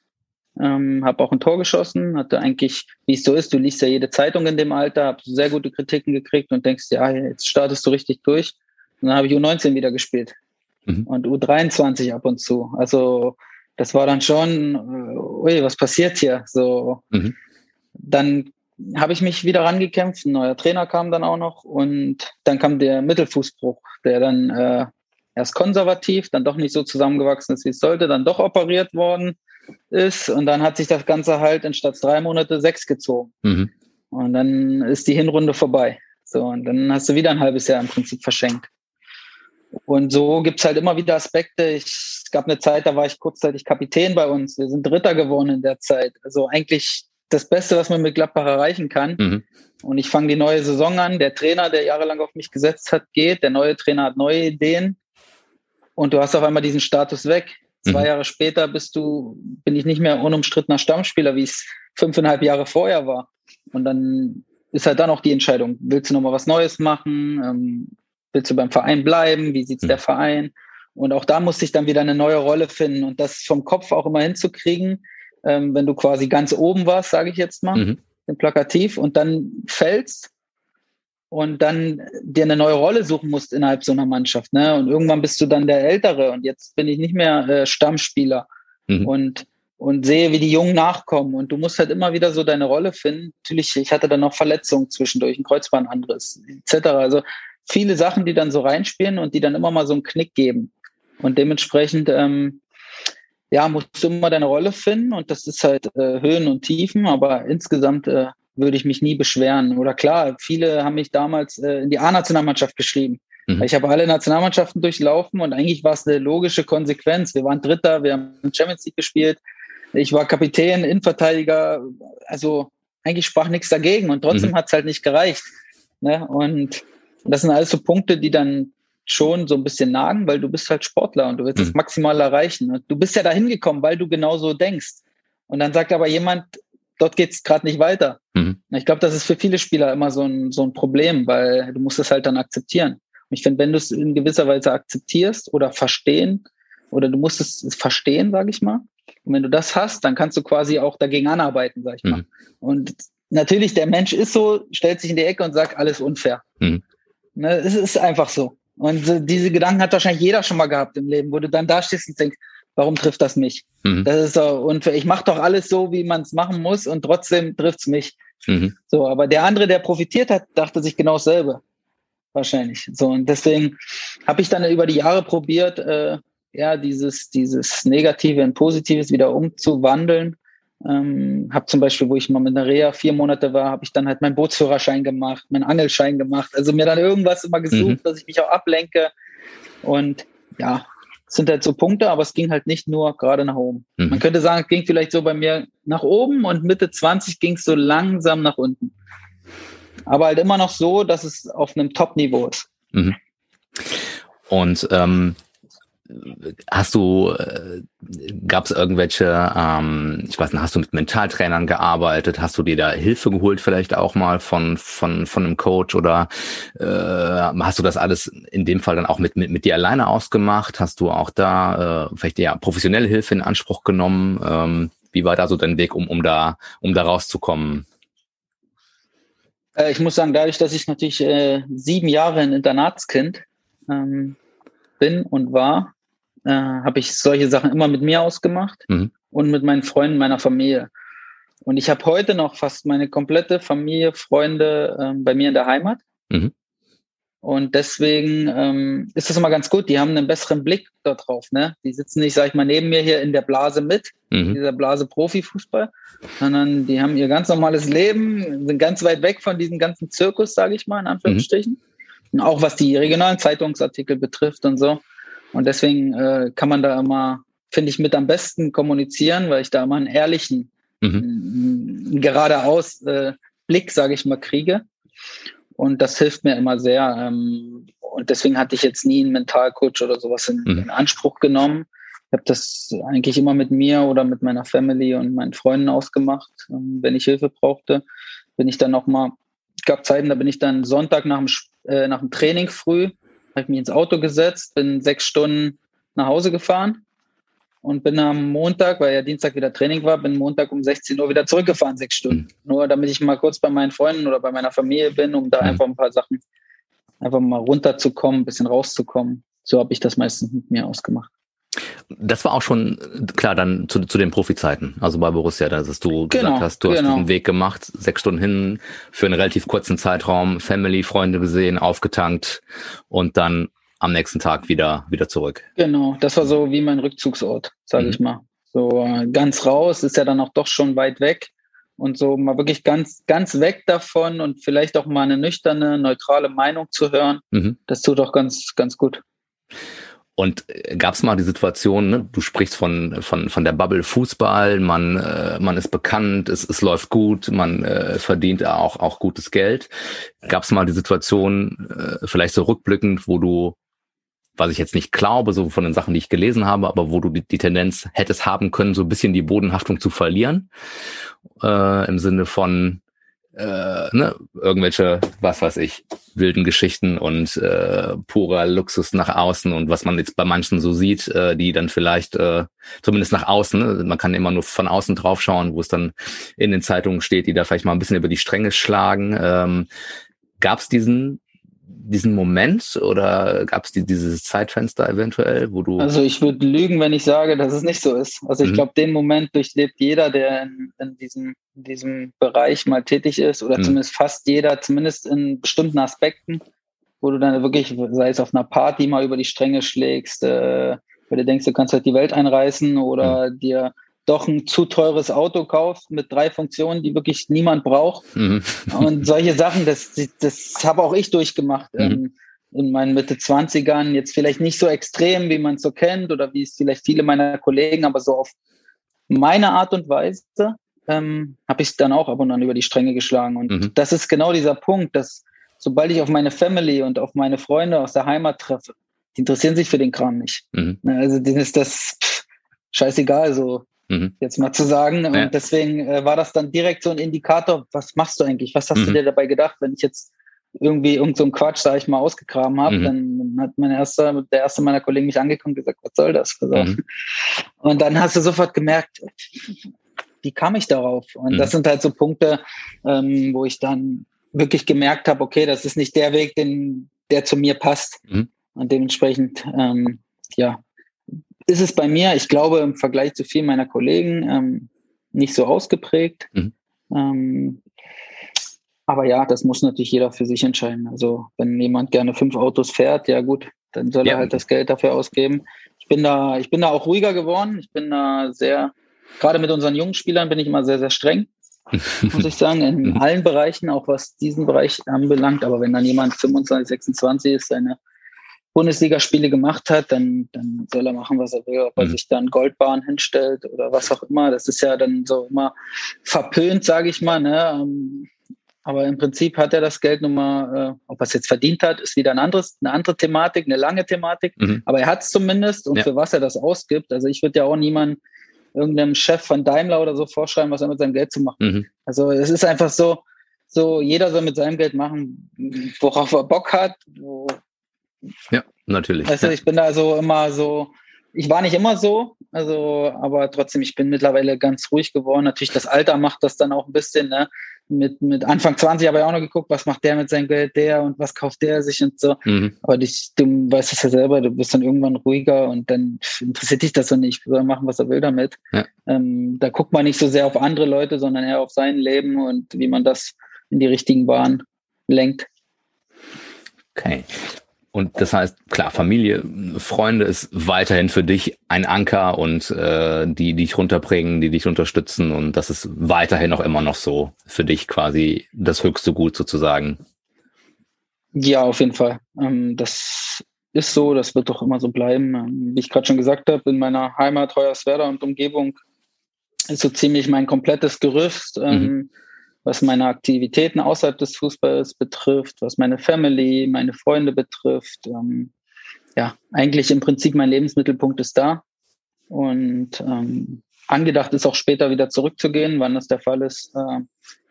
ähm, habe auch ein Tor geschossen, hatte eigentlich, wie es so ist, du liest ja jede Zeitung in dem Alter, habe sehr gute Kritiken gekriegt und denkst, ja, jetzt startest du richtig durch. Und dann habe ich U19 wieder gespielt mhm. und U23 ab und zu. Also das war dann schon, äh, ui, was passiert hier? So, mhm. dann habe ich mich wieder rangekämpft. Ein neuer Trainer kam dann auch noch und dann kam der Mittelfußbruch, der dann äh, erst konservativ, dann doch nicht so zusammengewachsen ist, wie es sollte, dann doch operiert worden ist und dann hat sich das Ganze halt in statt drei Monate sechs gezogen. Mhm. Und dann ist die Hinrunde vorbei. So, und dann hast du wieder ein halbes Jahr im Prinzip verschenkt. Und so gibt's halt immer wieder Aspekte. Ich, es gab eine Zeit, da war ich kurzzeitig Kapitän bei uns. Wir sind Dritter geworden in der Zeit. Also eigentlich das Beste, was man mit Gladbach erreichen kann. Mhm. Und ich fange die neue Saison an. Der Trainer, der jahrelang auf mich gesetzt hat, geht. Der neue Trainer hat neue Ideen. Und du hast auf einmal diesen Status weg. Zwei mhm. Jahre später bist du, bin ich nicht mehr unumstrittener Stammspieler, wie es fünfeinhalb Jahre vorher war. Und dann ist halt dann auch die Entscheidung, willst du nochmal was Neues machen? Ähm, willst du beim Verein bleiben? Wie sieht's mhm. der Verein? Und auch da musste ich dann wieder eine neue Rolle finden und das vom Kopf auch immer hinzukriegen, ähm, wenn du quasi ganz oben warst, sage ich jetzt mal, mhm. im Plakativ, und dann fällst und dann dir eine neue Rolle suchen musst innerhalb so einer Mannschaft. Ne? Und irgendwann bist du dann der Ältere und jetzt bin ich nicht mehr äh, Stammspieler mhm. und, und sehe, wie die Jungen nachkommen. Und du musst halt immer wieder so deine Rolle finden. Natürlich, ich hatte dann noch Verletzungen zwischendurch, ein Kreuzbandandriss etc. Also viele Sachen, die dann so reinspielen und die dann immer mal so einen Knick geben. Und dementsprechend ähm, ja, musst du immer deine Rolle finden und das ist halt äh, Höhen und Tiefen, aber insgesamt äh, würde ich mich nie beschweren. Oder klar, viele haben mich damals äh, in die A-Nationalmannschaft geschrieben. Mhm. Ich habe alle Nationalmannschaften durchlaufen und eigentlich war es eine logische Konsequenz. Wir waren Dritter, wir haben Champions League gespielt. Ich war Kapitän, Innenverteidiger. Also eigentlich sprach nichts dagegen und trotzdem mhm. hat es halt nicht gereicht. Ne? Und das sind alles so Punkte, die dann schon so ein bisschen nagen, weil du bist halt Sportler und du willst mhm. das maximal erreichen. Und du bist ja da hingekommen, weil du genauso denkst. Und dann sagt aber jemand, dort geht's gerade nicht weiter. Mhm. Ich glaube, das ist für viele Spieler immer so ein, so ein Problem, weil du musst es halt dann akzeptieren. Und ich finde, wenn du es in gewisser Weise akzeptierst oder verstehen, oder du musst es verstehen, sage ich mal, und wenn du das hast, dann kannst du quasi auch dagegen anarbeiten, sag ich mal. Mhm. Und natürlich, der Mensch ist so, stellt sich in die Ecke und sagt, alles unfair. Mhm. Ne, es ist einfach so. Und so, diese Gedanken hat wahrscheinlich jeder schon mal gehabt im Leben, wo du dann da stehst und denkst, warum trifft das mich? Mhm. Das ist so unfair. Ich mache doch alles so, wie man es machen muss und trotzdem trifft's mich. Mhm. So, aber der andere, der profitiert hat, dachte sich genau dasselbe. Wahrscheinlich. So, und deswegen habe ich dann über die Jahre probiert, äh, ja, dieses, dieses Negative in Positives wieder umzuwandeln ähm, habe zum Beispiel, wo ich mal mit einer Reha vier Monate war, habe ich dann halt meinen Bootsführerschein gemacht, meinen Angelschein gemacht. Also mir dann irgendwas immer gesucht, mhm. dass ich mich auch ablenke. Und ja, sind halt so Punkte, aber es ging halt nicht nur gerade nach oben. Mhm. Man könnte sagen, es ging vielleicht so bei mir nach oben und Mitte 20 ging es so langsam nach unten. Aber halt immer noch so, dass es auf einem Top-Niveau ist. Mhm. Und ähm, hast du, äh, gab es irgendwelche, ähm, ich weiß nicht, hast du mit Mentaltrainern gearbeitet? Hast du dir da Hilfe geholt vielleicht auch mal von von von einem Coach oder äh, hast du das alles in dem Fall dann auch mit mit, mit dir alleine ausgemacht? Hast du auch da äh, vielleicht ja professionelle Hilfe in Anspruch genommen? Ähm, wie war da so dein Weg, um um da um da rauszukommen? Äh, ich muss sagen, dadurch, dass ich natürlich äh, sieben Jahre ein Internatskind ähm, bin und war, äh, habe ich solche Sachen immer mit mir ausgemacht mhm. und mit meinen Freunden meiner Familie. Und ich habe heute noch fast meine komplette Familie, Freunde ähm, bei mir in der Heimat. Mhm. Und deswegen ähm, ist das immer ganz gut. Die haben einen besseren Blick darauf. Ne? Die sitzen nicht, sag ich mal, neben mir hier in der Blase mit, mhm. dieser Blase Profifußball, sondern die haben ihr ganz normales Leben, sind ganz weit weg von diesem ganzen Zirkus, sage ich mal, in Anführungsstrichen. Mhm. Auch was die regionalen Zeitungsartikel betrifft und so. Und deswegen äh, kann man da immer, finde ich, mit am besten kommunizieren, weil ich da immer einen ehrlichen, mhm. einen geradeaus äh, Blick, sage ich mal, kriege. Und das hilft mir immer sehr. Ähm, und deswegen hatte ich jetzt nie einen Mentalcoach oder sowas in, mhm. in Anspruch genommen. Ich habe das eigentlich immer mit mir oder mit meiner Family und meinen Freunden ausgemacht. Ähm, wenn ich Hilfe brauchte, bin ich dann nochmal, gab Zeiten, da bin ich dann Sonntag nach dem, äh, nach dem Training früh habe ich mich ins Auto gesetzt, bin sechs Stunden nach Hause gefahren und bin am Montag, weil ja Dienstag wieder Training war, bin Montag um 16 Uhr wieder zurückgefahren, sechs Stunden. Mhm. Nur damit ich mal kurz bei meinen Freunden oder bei meiner Familie bin, um da mhm. einfach ein paar Sachen, einfach mal runterzukommen, ein bisschen rauszukommen. So habe ich das meistens mit mir ausgemacht. Das war auch schon klar dann zu, zu den Profizeiten, also bei Borussia, dass du genau, gesagt hast, du genau. hast diesen Weg gemacht, sechs Stunden hin für einen relativ kurzen Zeitraum, Family, Freunde gesehen, aufgetankt und dann am nächsten Tag wieder wieder zurück. Genau, das war so wie mein Rückzugsort, sage mhm. ich mal. So äh, ganz raus ist ja dann auch doch schon weit weg und so mal wirklich ganz ganz weg davon und vielleicht auch mal eine nüchterne, neutrale Meinung zu hören. Mhm. Das tut auch ganz ganz gut. Und äh, gab es mal die Situation, ne? du sprichst von, von, von der Bubble Fußball, man, äh, man ist bekannt, es, es läuft gut, man äh, verdient auch, auch gutes Geld. Gab es mal die Situation, äh, vielleicht so rückblickend, wo du, was ich jetzt nicht glaube, so von den Sachen, die ich gelesen habe, aber wo du die, die Tendenz hättest haben können, so ein bisschen die Bodenhaftung zu verlieren, äh, im Sinne von, äh, ne, irgendwelche, was weiß ich, wilden Geschichten und äh, purer Luxus nach außen und was man jetzt bei manchen so sieht, äh, die dann vielleicht äh, zumindest nach außen, ne, man kann immer nur von außen drauf schauen, wo es dann in den Zeitungen steht, die da vielleicht mal ein bisschen über die Stränge schlagen. Ähm, Gab es diesen diesen Moment oder gab es die, dieses Zeitfenster eventuell, wo du. Also ich würde lügen, wenn ich sage, dass es nicht so ist. Also ich mhm. glaube, den Moment durchlebt jeder, der in, in, diesem, in diesem Bereich mal tätig ist, oder mhm. zumindest fast jeder, zumindest in bestimmten Aspekten, wo du dann wirklich, sei es auf einer Party mal über die Stränge schlägst, äh, weil du denkst, du kannst halt die Welt einreißen oder mhm. dir doch ein zu teures Auto kauft mit drei Funktionen, die wirklich niemand braucht. Mhm. Und solche Sachen, das, das habe auch ich durchgemacht mhm. ähm, in meinen Mitte 20ern. Jetzt vielleicht nicht so extrem, wie man es so kennt oder wie es vielleicht viele meiner Kollegen, aber so auf meine Art und Weise ähm, habe ich dann auch ab und an über die Stränge geschlagen. Und mhm. das ist genau dieser Punkt, dass sobald ich auf meine Family und auf meine Freunde aus der Heimat treffe, die interessieren sich für den Kram nicht. Mhm. Also denen ist das pff, scheißegal. So, Mhm. Jetzt mal zu sagen. Ja. Und deswegen äh, war das dann direkt so ein Indikator, was machst du eigentlich? Was hast mhm. du dir dabei gedacht, wenn ich jetzt irgendwie irgend so einen Quatsch, sag ich mal, ausgegraben habe, mhm. dann hat mein erster, der erste meiner Kollegen mich angekommen und gesagt, was soll das? Mhm. Und dann hast du sofort gemerkt, wie kam ich darauf? Und das mhm. sind halt so Punkte, ähm, wo ich dann wirklich gemerkt habe, okay, das ist nicht der Weg, den, der zu mir passt. Mhm. Und dementsprechend, ähm, ja, ist es bei mir, ich glaube, im Vergleich zu vielen meiner Kollegen ähm, nicht so ausgeprägt. Mhm. Ähm, aber ja, das muss natürlich jeder für sich entscheiden. Also wenn jemand gerne fünf Autos fährt, ja gut, dann soll ja. er halt das Geld dafür ausgeben. Ich bin da, ich bin da auch ruhiger geworden. Ich bin da sehr, gerade mit unseren jungen Spielern bin ich immer sehr, sehr streng, muss ich sagen, in mhm. allen Bereichen, auch was diesen Bereich anbelangt. Aber wenn dann jemand 25, 26 ist, seine Bundesligaspiele gemacht hat, dann, dann soll er machen, was er will, ob er mhm. sich dann Goldbahn hinstellt oder was auch immer. Das ist ja dann so immer verpönt, sage ich mal. Ne? Ähm, aber im Prinzip hat er das Geld nun mal, äh, ob er es jetzt verdient hat, ist wieder ein anderes, eine andere Thematik, eine lange Thematik. Mhm. Aber er hat es zumindest und ja. für was er das ausgibt. Also ich würde ja auch niemanden irgendeinem Chef von Daimler oder so vorschreiben, was er mit seinem Geld zu machen. Mhm. Also es ist einfach so, so jeder soll mit seinem Geld machen, worauf er Bock hat. Wo, ja, natürlich. Also ja. ich bin da so immer so, ich war nicht immer so, also, aber trotzdem, ich bin mittlerweile ganz ruhig geworden. Natürlich, das Alter macht das dann auch ein bisschen, ne? Mit, mit Anfang 20 habe ich auch noch geguckt, was macht der mit seinem Geld, der und was kauft der sich und so. Mhm. Aber dich, du weißt es ja selber, du bist dann irgendwann ruhiger und dann interessiert dich das so nicht. Soll machen, was er will damit. Ja. Ähm, da guckt man nicht so sehr auf andere Leute, sondern eher auf sein Leben und wie man das in die richtigen Bahnen lenkt. Okay. Und das heißt, klar, Familie, Freunde ist weiterhin für dich ein Anker und äh, die, die dich runterbringen, die dich unterstützen und das ist weiterhin auch immer noch so für dich quasi das höchste Gut sozusagen. Ja, auf jeden Fall. Ähm, das ist so, das wird doch immer so bleiben. Ähm, wie ich gerade schon gesagt habe, in meiner Heimat Hoyerswerda und Umgebung ist so ziemlich mein komplettes Gerüst. Ähm, mhm was meine Aktivitäten außerhalb des Fußballs betrifft, was meine Family, meine Freunde betrifft. Ähm, ja, eigentlich im Prinzip mein Lebensmittelpunkt ist da. Und ähm, angedacht ist auch später wieder zurückzugehen. Wann das der Fall ist, äh,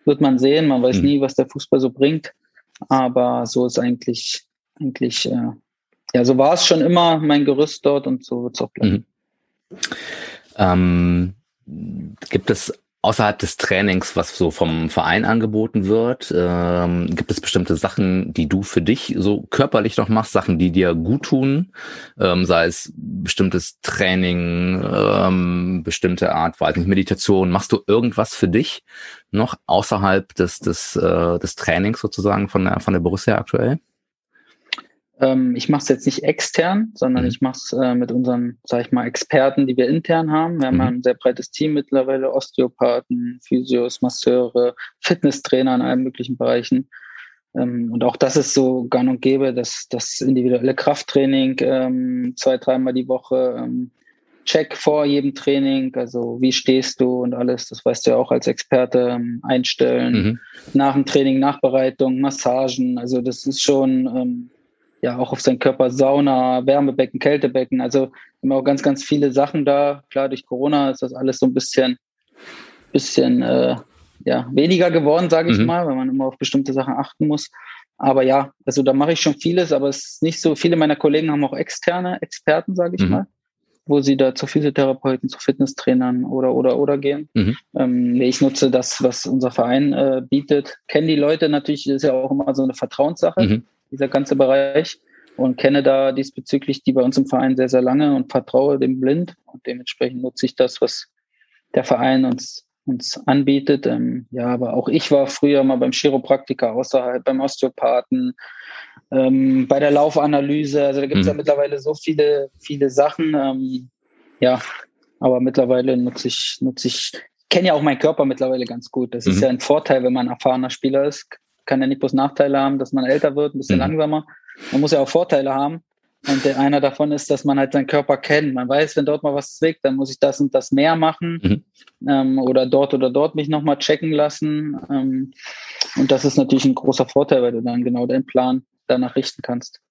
wird man sehen. Man weiß mhm. nie, was der Fußball so bringt. Aber so ist eigentlich, eigentlich, äh, ja, so war es schon immer mein Gerüst dort und so wird es auch bleiben. Mhm. Ähm, gibt es außerhalb des Trainings, was so vom Verein angeboten wird, ähm, gibt es bestimmte Sachen, die du für dich so körperlich noch machst, Sachen, die dir gut tun, ähm, sei es bestimmtes Training, ähm, bestimmte Art, weiß nicht, Meditation. Machst du irgendwas für dich noch außerhalb des des äh, des Trainings sozusagen von der von der Borussia aktuell? Ähm, ich mache es jetzt nicht extern, sondern mhm. ich mache es äh, mit unseren, sag ich mal, Experten, die wir intern haben. Wir mhm. haben ein sehr breites Team mittlerweile, Osteopathen, Physios, Masseure, Fitnesstrainer in allen möglichen Bereichen. Ähm, und auch das ist so gang und gäbe, dass das individuelle Krafttraining ähm, zwei, dreimal die Woche, ähm, Check vor jedem Training, also wie stehst du und alles, das weißt du ja auch als Experte, ähm, einstellen, mhm. nach dem Training, Nachbereitung, Massagen, also das ist schon ähm, ja auch auf seinen Körper Sauna, Wärmebecken, Kältebecken. Also wir auch ganz, ganz viele Sachen da. Klar, durch Corona ist das alles so ein bisschen, bisschen äh, ja, weniger geworden, sage ich mhm. mal, weil man immer auf bestimmte Sachen achten muss. Aber ja, also da mache ich schon vieles, aber es ist nicht so, viele meiner Kollegen haben auch externe Experten, sage ich mhm. mal, wo sie da zu Physiotherapeuten, zu Fitnesstrainern oder oder oder gehen. Mhm. Ähm, ich nutze das, was unser Verein äh, bietet. Kennen die Leute natürlich, ist ja auch immer so eine Vertrauenssache. Mhm dieser ganze Bereich und kenne da diesbezüglich die bei uns im Verein sehr, sehr lange und vertraue dem blind und dementsprechend nutze ich das, was der Verein uns, uns anbietet. Ähm, ja, aber auch ich war früher mal beim Chiropraktiker außerhalb, beim Osteopathen, ähm, bei der Laufanalyse. Also da gibt es mhm. ja mittlerweile so viele, viele Sachen. Ähm, ja, aber mittlerweile nutze ich, nutze ich, kenne ja auch meinen Körper mittlerweile ganz gut. Das mhm. ist ja ein Vorteil, wenn man erfahrener Spieler ist kann ja nicht bloß Nachteile haben, dass man älter wird, ein bisschen mhm. langsamer. Man muss ja auch Vorteile haben. Und der, einer davon ist, dass man halt seinen Körper kennt. Man weiß, wenn dort mal was zwickt, dann muss ich das und das mehr machen mhm. ähm, oder dort oder dort mich nochmal checken lassen. Ähm, und das ist natürlich ein großer Vorteil, weil du dann genau deinen Plan danach richten kannst.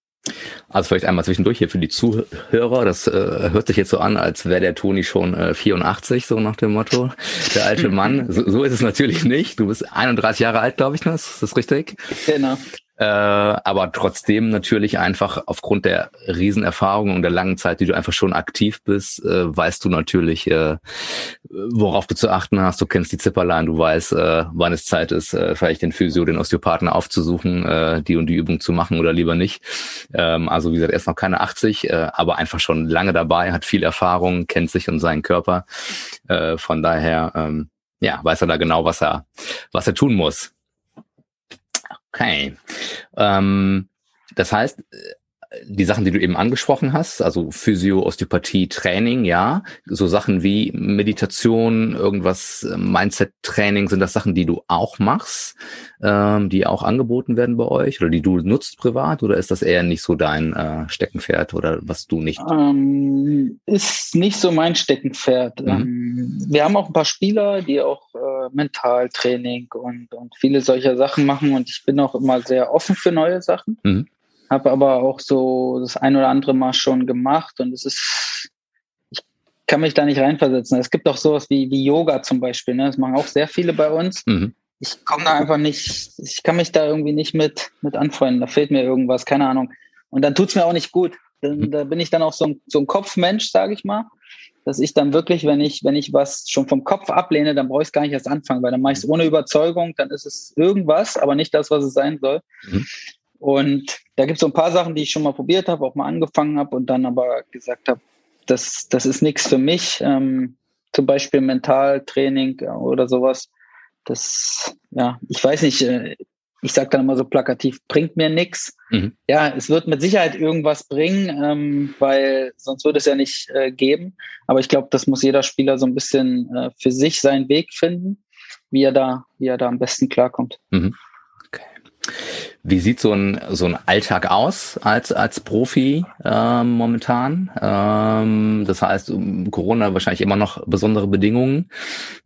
Also vielleicht einmal zwischendurch hier für die Zuhörer. Das äh, hört sich jetzt so an, als wäre der Toni schon äh, 84, so nach dem Motto. Der alte Mann. So, so ist es natürlich nicht. Du bist 31 Jahre alt, glaube ich, ne? Ist das richtig? Genau. Äh, aber trotzdem natürlich einfach aufgrund der Riesenerfahrung und der langen Zeit, die du einfach schon aktiv bist, äh, weißt du natürlich, äh, worauf du zu achten hast. Du kennst die Zipperlein, du weißt, äh, wann es Zeit ist, äh, vielleicht den Physio, den Osteopathen aufzusuchen, äh, die und die Übung zu machen oder lieber nicht. Ähm, also wie gesagt, er ist noch keine 80, äh, aber einfach schon lange dabei, hat viel Erfahrung, kennt sich und seinen Körper. Äh, von daher, ähm, ja, weiß er da genau, was er, was er tun muss. Okay. Ähm, das heißt, die Sachen, die du eben angesprochen hast, also Physio, Osteopathie, Training, ja, so Sachen wie Meditation, irgendwas, äh, Mindset-Training, sind das Sachen, die du auch machst, ähm, die auch angeboten werden bei euch oder die du nutzt privat oder ist das eher nicht so dein äh, Steckenpferd oder was du nicht? Ähm, ist nicht so mein Steckenpferd. Mhm. Ähm, wir haben auch ein paar Spieler, die auch äh, Mentaltraining und, und viele solcher Sachen machen und ich bin auch immer sehr offen für neue Sachen. Mhm habe aber auch so das ein oder andere Mal schon gemacht und es ist, ich kann mich da nicht reinversetzen. Es gibt auch sowas wie, wie Yoga zum Beispiel, ne? das machen auch sehr viele bei uns. Mhm. Ich komme da einfach nicht, ich kann mich da irgendwie nicht mit, mit anfreunden, da fehlt mir irgendwas, keine Ahnung. Und dann tut es mir auch nicht gut. Dann, mhm. Da bin ich dann auch so ein, so ein Kopfmensch, sage ich mal dass ich dann wirklich, wenn ich, wenn ich was schon vom Kopf ablehne, dann brauche ich es gar nicht erst anfangen, weil dann mache ich es ohne Überzeugung, dann ist es irgendwas, aber nicht das, was es sein soll. Mhm. Und da gibt es so ein paar Sachen, die ich schon mal probiert habe, auch mal angefangen habe und dann aber gesagt habe, das, das ist nichts für mich. Ähm, zum Beispiel Mentaltraining oder sowas. Das, ja, ich weiß nicht, äh, ich sage dann immer so plakativ, bringt mir nichts. Mhm. Ja, es wird mit Sicherheit irgendwas bringen, ähm, weil sonst würde es ja nicht äh, geben. Aber ich glaube, das muss jeder Spieler so ein bisschen äh, für sich seinen Weg finden, wie er da, wie er da am besten klarkommt. Mhm. Wie sieht so ein, so ein Alltag aus als, als Profi ähm, momentan? Ähm, das heißt, Corona wahrscheinlich immer noch besondere Bedingungen.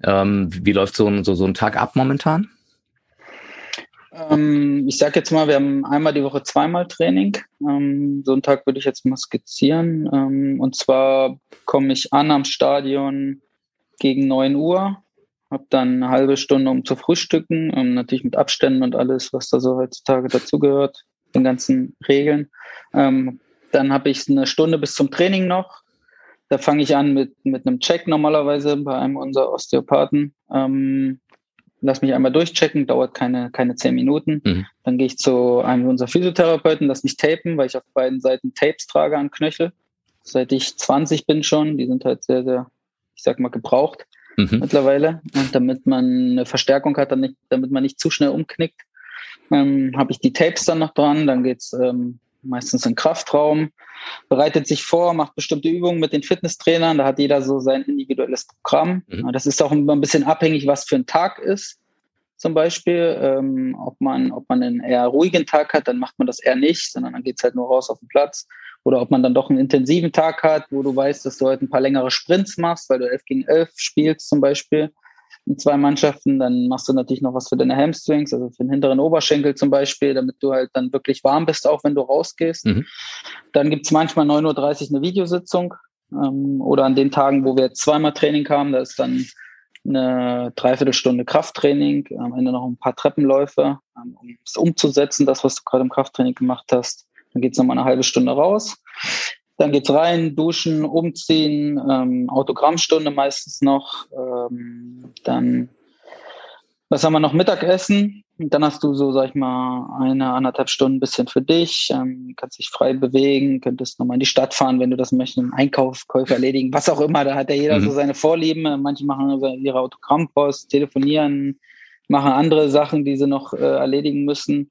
Ähm, wie läuft so ein, so, so ein Tag ab momentan? Ähm, ich sage jetzt mal, wir haben einmal die Woche zweimal Training. Ähm, so einen Tag würde ich jetzt mal skizzieren. Ähm, und zwar komme ich an am Stadion gegen 9 Uhr habe dann eine halbe Stunde, um zu frühstücken, um, natürlich mit Abständen und alles, was da so heutzutage dazugehört, den ganzen Regeln. Ähm, dann habe ich eine Stunde bis zum Training noch. Da fange ich an mit, mit einem Check normalerweise bei einem unserer Osteopathen. Ähm, lass mich einmal durchchecken, dauert keine, keine zehn Minuten. Mhm. Dann gehe ich zu einem unserer Physiotherapeuten, lass mich tapen, weil ich auf beiden Seiten Tapes trage an Knöchel. Seit ich 20 bin schon, die sind halt sehr, sehr, ich sag mal, gebraucht mhm. mittlerweile. Und damit man eine Verstärkung hat, damit, damit man nicht zu schnell umknickt, ähm, habe ich die Tapes dann noch dran. Dann geht's ähm, meistens in Kraftraum, bereitet sich vor, macht bestimmte Übungen mit den Fitnesstrainern. Da hat jeder so sein individuelles Programm. Mhm. Das ist auch immer ein bisschen abhängig, was für ein Tag ist. Zum Beispiel, ähm, ob man, ob man einen eher ruhigen Tag hat, dann macht man das eher nicht, sondern dann geht's halt nur raus auf den Platz oder ob man dann doch einen intensiven Tag hat, wo du weißt, dass du heute ein paar längere Sprints machst, weil du 11 gegen 11 spielst zum Beispiel in zwei Mannschaften, dann machst du natürlich noch was für deine Hamstrings, also für den hinteren Oberschenkel zum Beispiel, damit du halt dann wirklich warm bist, auch wenn du rausgehst. Mhm. Dann gibt's manchmal 9.30 Uhr eine Videositzung ähm, oder an den Tagen, wo wir zweimal Training haben, da ist dann eine Dreiviertelstunde Krafttraining, am Ende noch ein paar Treppenläufe, ähm, um es umzusetzen, das, was du gerade im Krafttraining gemacht hast. Dann geht's noch mal eine halbe Stunde raus. Dann geht's rein, duschen, umziehen, ähm, Autogrammstunde meistens noch. Ähm, dann, was haben wir noch? Mittagessen. Und dann hast du so, sag ich mal, eine, anderthalb Stunden ein bisschen für dich. Ähm, kannst dich frei bewegen, könntest nochmal in die Stadt fahren, wenn du das möchtest, einen Einkauf, Käufe erledigen, was auch immer. Da hat ja jeder mhm. so seine Vorlieben. Manche machen ihre Autogrammpost, telefonieren, machen andere Sachen, die sie noch äh, erledigen müssen.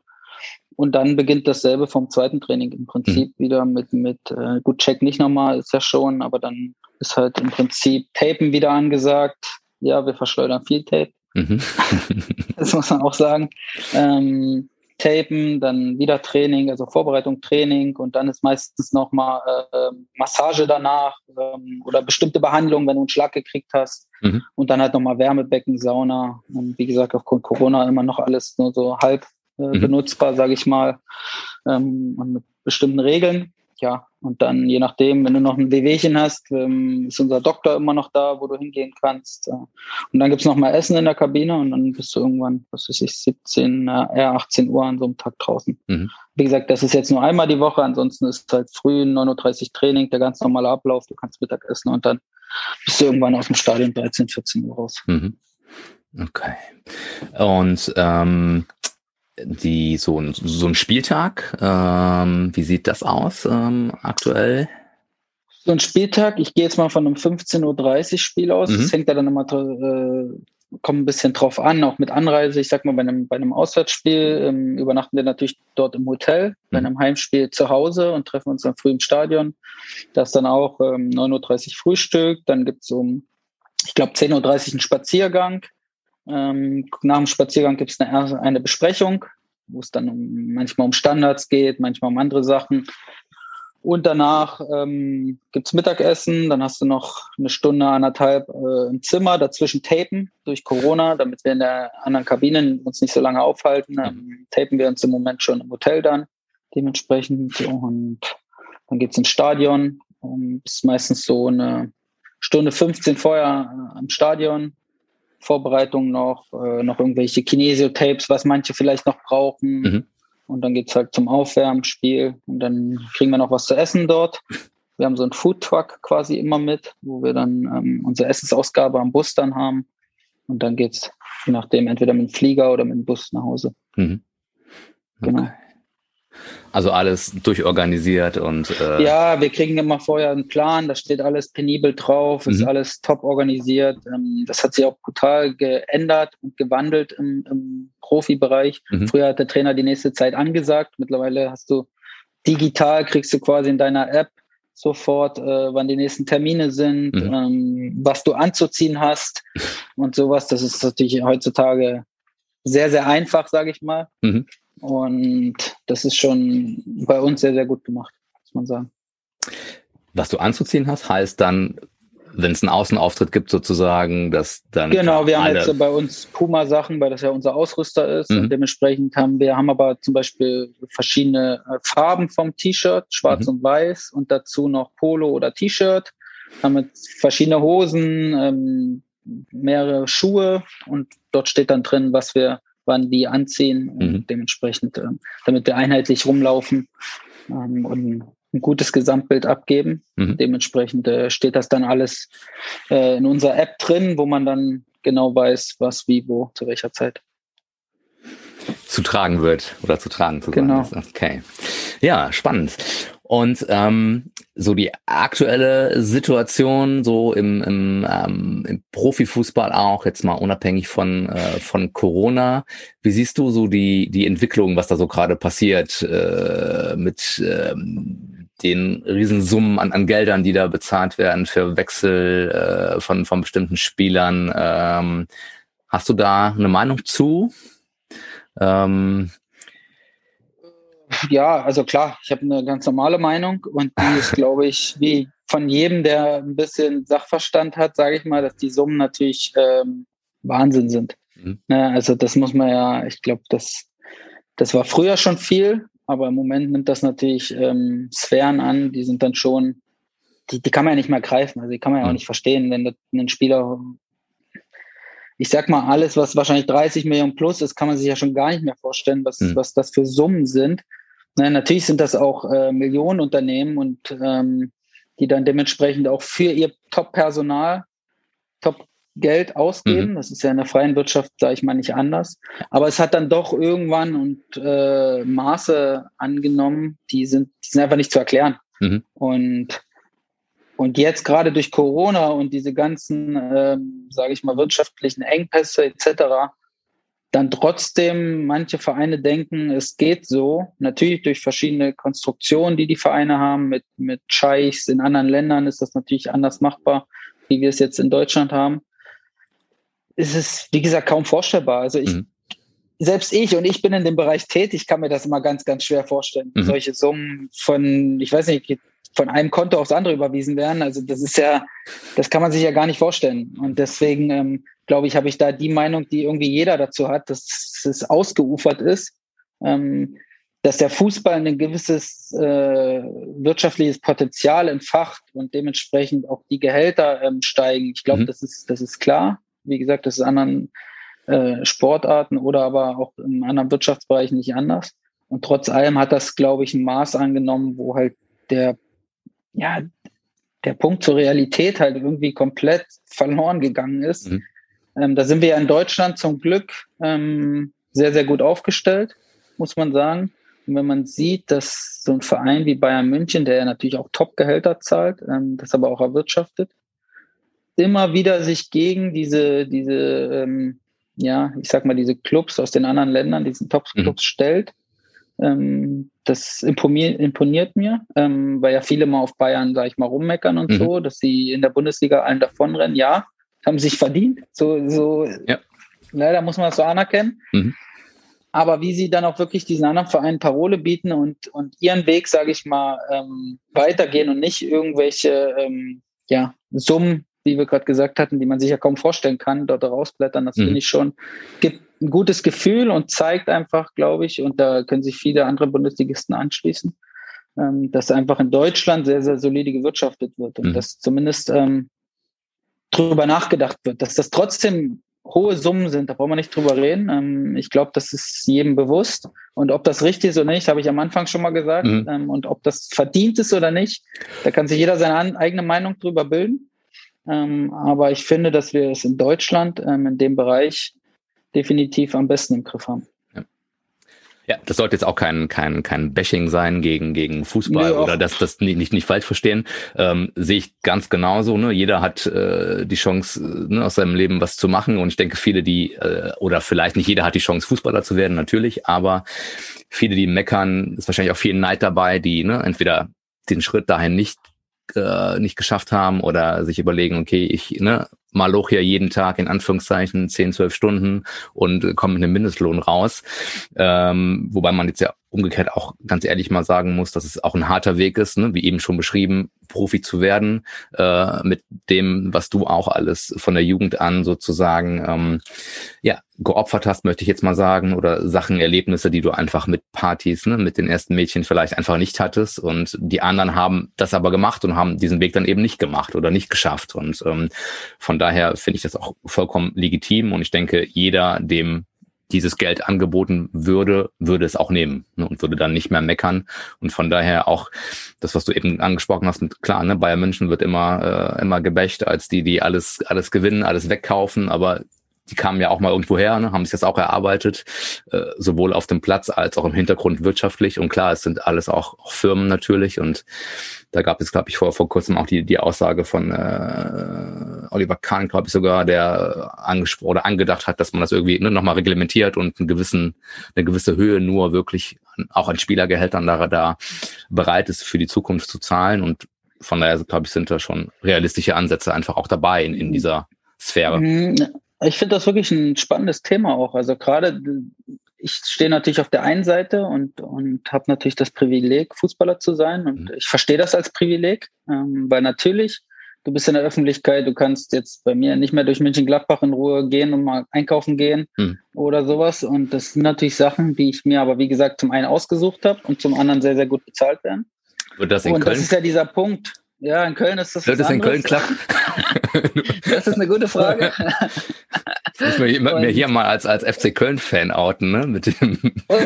Und dann beginnt dasselbe vom zweiten Training im Prinzip mhm. wieder mit, mit äh, gut, Check nicht nochmal, ist ja schon, aber dann ist halt im Prinzip Tapen wieder angesagt. Ja, wir verschleudern viel Tape. Mhm. das muss man auch sagen. Ähm, Tapen, dann wieder Training, also Vorbereitung, Training und dann ist meistens nochmal äh, Massage danach ähm, oder bestimmte Behandlungen, wenn du einen Schlag gekriegt hast. Mhm. Und dann halt nochmal Wärmebecken, Sauna. Und wie gesagt, aufgrund Corona immer noch alles nur so halb äh, mhm. benutzbar, sage ich mal, ähm, mit bestimmten Regeln. Ja, und dann je nachdem, wenn du noch ein Wehwehchen hast, ähm, ist unser Doktor immer noch da, wo du hingehen kannst. Äh, und dann gibt's noch mal Essen in der Kabine und dann bist du irgendwann, was weiß ich, 17, äh, 18 Uhr an so einem Tag draußen. Mhm. Wie gesagt, das ist jetzt nur einmal die Woche, ansonsten ist halt früh 9.30 Uhr Training, der ganz normale Ablauf, du kannst Mittag essen und dann bist du irgendwann aus dem Stadion 13, 14 Uhr raus. Mhm. Okay. Und ähm, die so ein, so ein Spieltag, ähm, wie sieht das aus ähm, aktuell? So ein Spieltag, ich gehe jetzt mal von einem 15.30 Uhr Spiel aus. Mhm. Das hängt ja dann immer äh, kommt ein bisschen drauf an, auch mit Anreise. Ich sag mal, bei einem, bei einem Auswärtsspiel ähm, übernachten wir natürlich dort im Hotel, bei mhm. einem Heimspiel zu Hause und treffen uns dann früh im Stadion. Da ist dann auch ähm, 9.30 Uhr Frühstück, dann gibt's um, ich glaube, 10.30 Uhr einen Spaziergang. Ähm, nach dem Spaziergang gibt's eine, eine Besprechung, wo es dann um, manchmal um Standards geht, manchmal um andere Sachen. Und danach ähm, gibt Mittagessen, dann hast du noch eine Stunde, anderthalb äh, im Zimmer, dazwischen tapen durch Corona, damit wir in der anderen Kabine uns nicht so lange aufhalten. Ähm, tapen wir uns im Moment schon im Hotel dann dementsprechend. Und dann geht's ins Stadion. Um, ist meistens so eine Stunde 15 vorher äh, am Stadion. Vorbereitung noch, äh, noch irgendwelche Kinesio-Tapes, was manche vielleicht noch brauchen. Mhm und dann geht's halt zum Aufwärmspiel und dann kriegen wir noch was zu essen dort. Wir haben so einen Foodtruck quasi immer mit, wo wir dann ähm, unsere Essensausgabe am Bus dann haben. Und dann geht's je nachdem entweder mit dem Flieger oder mit dem Bus nach Hause. Mhm. Genau. Also alles durchorganisiert und äh ja, wir kriegen immer vorher einen Plan, da steht alles penibel drauf, ist mhm. alles top organisiert. Ähm, das hat sich auch brutal geändert und gewandelt im, im Profibereich. Mhm. Früher hat der Trainer die nächste Zeit angesagt, mittlerweile hast du digital, kriegst du quasi in deiner App sofort, äh, wann die nächsten Termine sind, mhm. ähm, was du anzuziehen hast und sowas. Das ist natürlich heutzutage sehr, sehr einfach, sage ich mal. Mhm. Und das ist schon bei uns sehr, sehr gut gemacht, muss man sagen. Was du anzuziehen hast, heißt dann, wenn es einen Außenauftritt gibt, sozusagen, dass dann. Genau, wir haben jetzt bei uns Puma-Sachen, weil das ja unser Ausrüster ist. Mhm. Und dementsprechend haben wir, haben aber zum Beispiel verschiedene äh, Farben vom T-Shirt, schwarz mhm. und weiß, und dazu noch Polo oder T-Shirt. Haben jetzt verschiedene Hosen, ähm, mehrere Schuhe und dort steht dann drin, was wir wann die anziehen und mhm. dementsprechend, äh, damit wir einheitlich rumlaufen ähm, und ein gutes Gesamtbild abgeben. Mhm. Dementsprechend äh, steht das dann alles äh, in unserer App drin, wo man dann genau weiß, was, wie, wo, zu welcher Zeit zu tragen wird oder zu tragen zu genau. sein. Okay. Ja, spannend. Und ähm, so die aktuelle Situation so im, im, ähm, im Profifußball auch, jetzt mal unabhängig von, äh, von Corona, wie siehst du so die, die Entwicklung, was da so gerade passiert äh, mit ähm, den Riesensummen an, an Geldern, die da bezahlt werden für Wechsel äh, von, von bestimmten Spielern? Ähm, hast du da eine Meinung zu? Ähm, ja, also klar, ich habe eine ganz normale Meinung und die ist, glaube ich, wie von jedem, der ein bisschen Sachverstand hat, sage ich mal, dass die Summen natürlich ähm, Wahnsinn sind. Mhm. Ne, also das muss man ja, ich glaube, das, das war früher schon viel, aber im Moment nimmt das natürlich ähm, Sphären an, die sind dann schon, die, die kann man ja nicht mehr greifen, also die kann man ja auch mhm. nicht verstehen, wenn ein Spieler ich sag mal, alles, was wahrscheinlich 30 Millionen plus ist, kann man sich ja schon gar nicht mehr vorstellen, was, mhm. was das für Summen sind. Na, natürlich sind das auch äh, Millionenunternehmen und ähm, die dann dementsprechend auch für ihr Top-Personal Top-Geld ausgeben. Mhm. Das ist ja in der freien Wirtschaft, sage ich mal, nicht anders. Aber es hat dann doch irgendwann und äh, Maße angenommen, die sind, die sind einfach nicht zu erklären. Mhm. Und und jetzt gerade durch Corona und diese ganzen, ähm, sage ich mal, wirtschaftlichen Engpässe etc., dann trotzdem manche Vereine denken, es geht so. Natürlich durch verschiedene Konstruktionen, die die Vereine haben, mit, mit Scheichs in anderen Ländern ist das natürlich anders machbar, wie wir es jetzt in Deutschland haben. Es ist, wie gesagt, kaum vorstellbar. Also ich, mhm. selbst ich, und ich bin in dem Bereich tätig, kann mir das immer ganz, ganz schwer vorstellen. Mhm. Solche Summen von, ich weiß nicht, von einem Konto aufs andere überwiesen werden. Also das ist ja, das kann man sich ja gar nicht vorstellen. Und deswegen ähm, glaube ich, habe ich da die Meinung, die irgendwie jeder dazu hat, dass es ausgeufert ist, ähm, dass der Fußball ein gewisses äh, wirtschaftliches Potenzial entfacht und dementsprechend auch die Gehälter ähm, steigen. Ich glaube, mhm. das ist das ist klar. Wie gesagt, das ist anderen äh, Sportarten oder aber auch in anderen Wirtschaftsbereichen nicht anders. Und trotz allem hat das, glaube ich, ein Maß angenommen, wo halt der ja, der Punkt zur Realität halt irgendwie komplett verloren gegangen ist. Mhm. Ähm, da sind wir ja in Deutschland zum Glück ähm, sehr, sehr gut aufgestellt, muss man sagen. Und wenn man sieht, dass so ein Verein wie Bayern München, der ja natürlich auch Top-Gehälter zahlt, ähm, das aber auch erwirtschaftet, immer wieder sich gegen diese, diese, ähm, ja, ich sag mal, diese Clubs aus den anderen Ländern, diesen Top-Clubs mhm. stellt. Ähm, das imponiert, mir, ähm, weil ja viele mal auf Bayern, sag ich mal, rummeckern und mhm. so, dass sie in der Bundesliga allen davonrennen. Ja, haben sich verdient. So, so ja. leider muss man das so anerkennen. Mhm. Aber wie sie dann auch wirklich diesen anderen Vereinen Parole bieten und, und ihren Weg, sage ich mal, ähm, weitergehen und nicht irgendwelche ähm, ja, Summen, wie wir gerade gesagt hatten, die man sich ja kaum vorstellen kann, dort rausblättern, das mhm. finde ich schon, gibt ein gutes Gefühl und zeigt einfach, glaube ich, und da können sich viele andere Bundesligisten anschließen, ähm, dass einfach in Deutschland sehr, sehr solide gewirtschaftet wird und mhm. dass zumindest ähm, drüber nachgedacht wird, dass das trotzdem hohe Summen sind, da brauchen wir nicht drüber reden. Ähm, ich glaube, das ist jedem bewusst. Und ob das richtig ist oder nicht, habe ich am Anfang schon mal gesagt. Mhm. Ähm, und ob das verdient ist oder nicht, da kann sich jeder seine eigene Meinung drüber bilden. Ähm, aber ich finde, dass wir es in Deutschland in dem Bereich definitiv am besten im Griff haben. Ja, das sollte jetzt auch kein, kein, kein Bashing sein gegen, gegen Fußball nee, oder dass das nicht, nicht, nicht falsch verstehen. Ähm, sehe ich ganz genauso. Ne? Jeder hat äh, die Chance, äh, ne, aus seinem Leben was zu machen. Und ich denke, viele, die, äh, oder vielleicht nicht jeder hat die Chance, Fußballer zu werden, natürlich, aber viele, die meckern, ist wahrscheinlich auch viel Neid dabei, die ne, entweder den Schritt dahin nicht äh, nicht geschafft haben oder sich überlegen, okay, ich ne, maloch ja jeden Tag in Anführungszeichen 10, 12 Stunden und komme mit einem Mindestlohn raus. Ähm, wobei man jetzt ja umgekehrt auch ganz ehrlich mal sagen muss, dass es auch ein harter Weg ist, ne? wie eben schon beschrieben, Profi zu werden, äh, mit dem, was du auch alles von der Jugend an sozusagen ähm, ja geopfert hast, möchte ich jetzt mal sagen, oder Sachen, Erlebnisse, die du einfach mit Partys, ne, mit den ersten Mädchen vielleicht einfach nicht hattest und die anderen haben das aber gemacht und haben diesen Weg dann eben nicht gemacht oder nicht geschafft und ähm, von daher finde ich das auch vollkommen legitim und ich denke, jeder, dem dieses Geld angeboten würde, würde es auch nehmen ne, und würde dann nicht mehr meckern. Und von daher auch das, was du eben angesprochen hast, mit, klar, ne, Bayern München wird immer, äh, immer gebächt als die, die alles, alles gewinnen, alles wegkaufen, aber die kamen ja auch mal irgendwo her, ne, haben sich das auch erarbeitet, äh, sowohl auf dem Platz als auch im Hintergrund wirtschaftlich. Und klar, es sind alles auch, auch Firmen natürlich. Und da gab es, glaube ich, vor, vor kurzem auch die, die Aussage von äh, Oliver Kahn, glaube ich sogar, der angesprochen oder angedacht hat, dass man das irgendwie ne, nochmal reglementiert und einen gewissen, eine gewisse Höhe nur wirklich auch an Spielergehältern da, da bereit ist, für die Zukunft zu zahlen. Und von daher, glaube ich, sind da schon realistische Ansätze einfach auch dabei in, in dieser Sphäre. Ich finde das wirklich ein spannendes Thema auch. Also gerade, ich stehe natürlich auf der einen Seite und, und habe natürlich das Privileg, Fußballer zu sein. Und mhm. ich verstehe das als Privileg, ähm, weil natürlich, du bist in der Öffentlichkeit, du kannst jetzt bei mir nicht mehr durch München-Gladbach in Ruhe gehen und mal einkaufen gehen mhm. oder sowas. Und das sind natürlich Sachen, die ich mir aber, wie gesagt, zum einen ausgesucht habe und zum anderen sehr, sehr gut bezahlt werden. Wird das in und Köln? das ist ja dieser Punkt. Ja, in Köln ist das. Wird das in Köln klappen? das ist eine gute Frage. Ich muss mir, mir hier mal als, als FC Köln-Fan outen, ne? Mit dem. oh,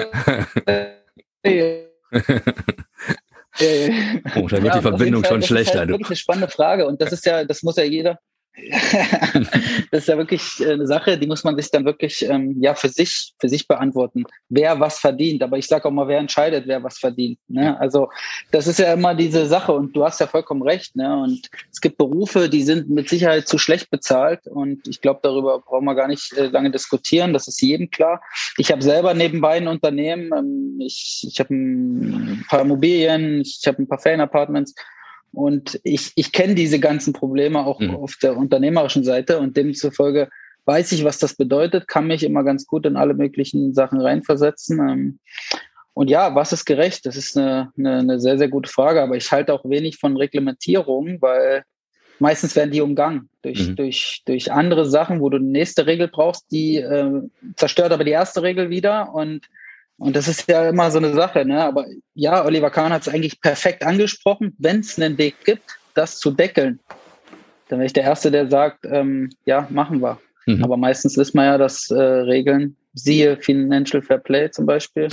da wird ja, die Verbindung Fall, schon schlechter. Das ist halt wirklich eine spannende Frage und das ist ja, das muss ja jeder, das ist ja wirklich äh, eine Sache, die muss man sich dann wirklich ähm, ja für sich für sich beantworten, wer was verdient. Aber ich sage auch mal, wer entscheidet, wer was verdient. Ne? Also das ist ja immer diese Sache und du hast ja vollkommen recht. Ne? Und es gibt Berufe, die sind mit Sicherheit zu schlecht bezahlt und ich glaube, darüber brauchen wir gar nicht äh, lange diskutieren. Das ist jedem klar. Ich habe selber nebenbei ein Unternehmen. Ähm, ich ich habe ein paar Immobilien, ich habe ein paar Fan-Apartments und ich, ich kenne diese ganzen Probleme auch mhm. auf der unternehmerischen Seite und demzufolge weiß ich, was das bedeutet, kann mich immer ganz gut in alle möglichen Sachen reinversetzen. Ähm, und ja, was ist gerecht? Das ist eine, eine, eine sehr, sehr gute Frage, aber ich halte auch wenig von Reglementierung, weil meistens werden die umgangen durch, mhm. durch, durch andere Sachen, wo du eine nächste Regel brauchst, die äh, zerstört aber die erste Regel wieder und und das ist ja immer so eine Sache, ne? Aber ja, Oliver Kahn hat es eigentlich perfekt angesprochen. Wenn es einen Weg gibt, das zu deckeln, dann wäre ich der Erste, der sagt, ähm, ja, machen wir. Mhm. Aber meistens ist man ja, dass äh, Regeln, siehe Financial Fair Play zum Beispiel,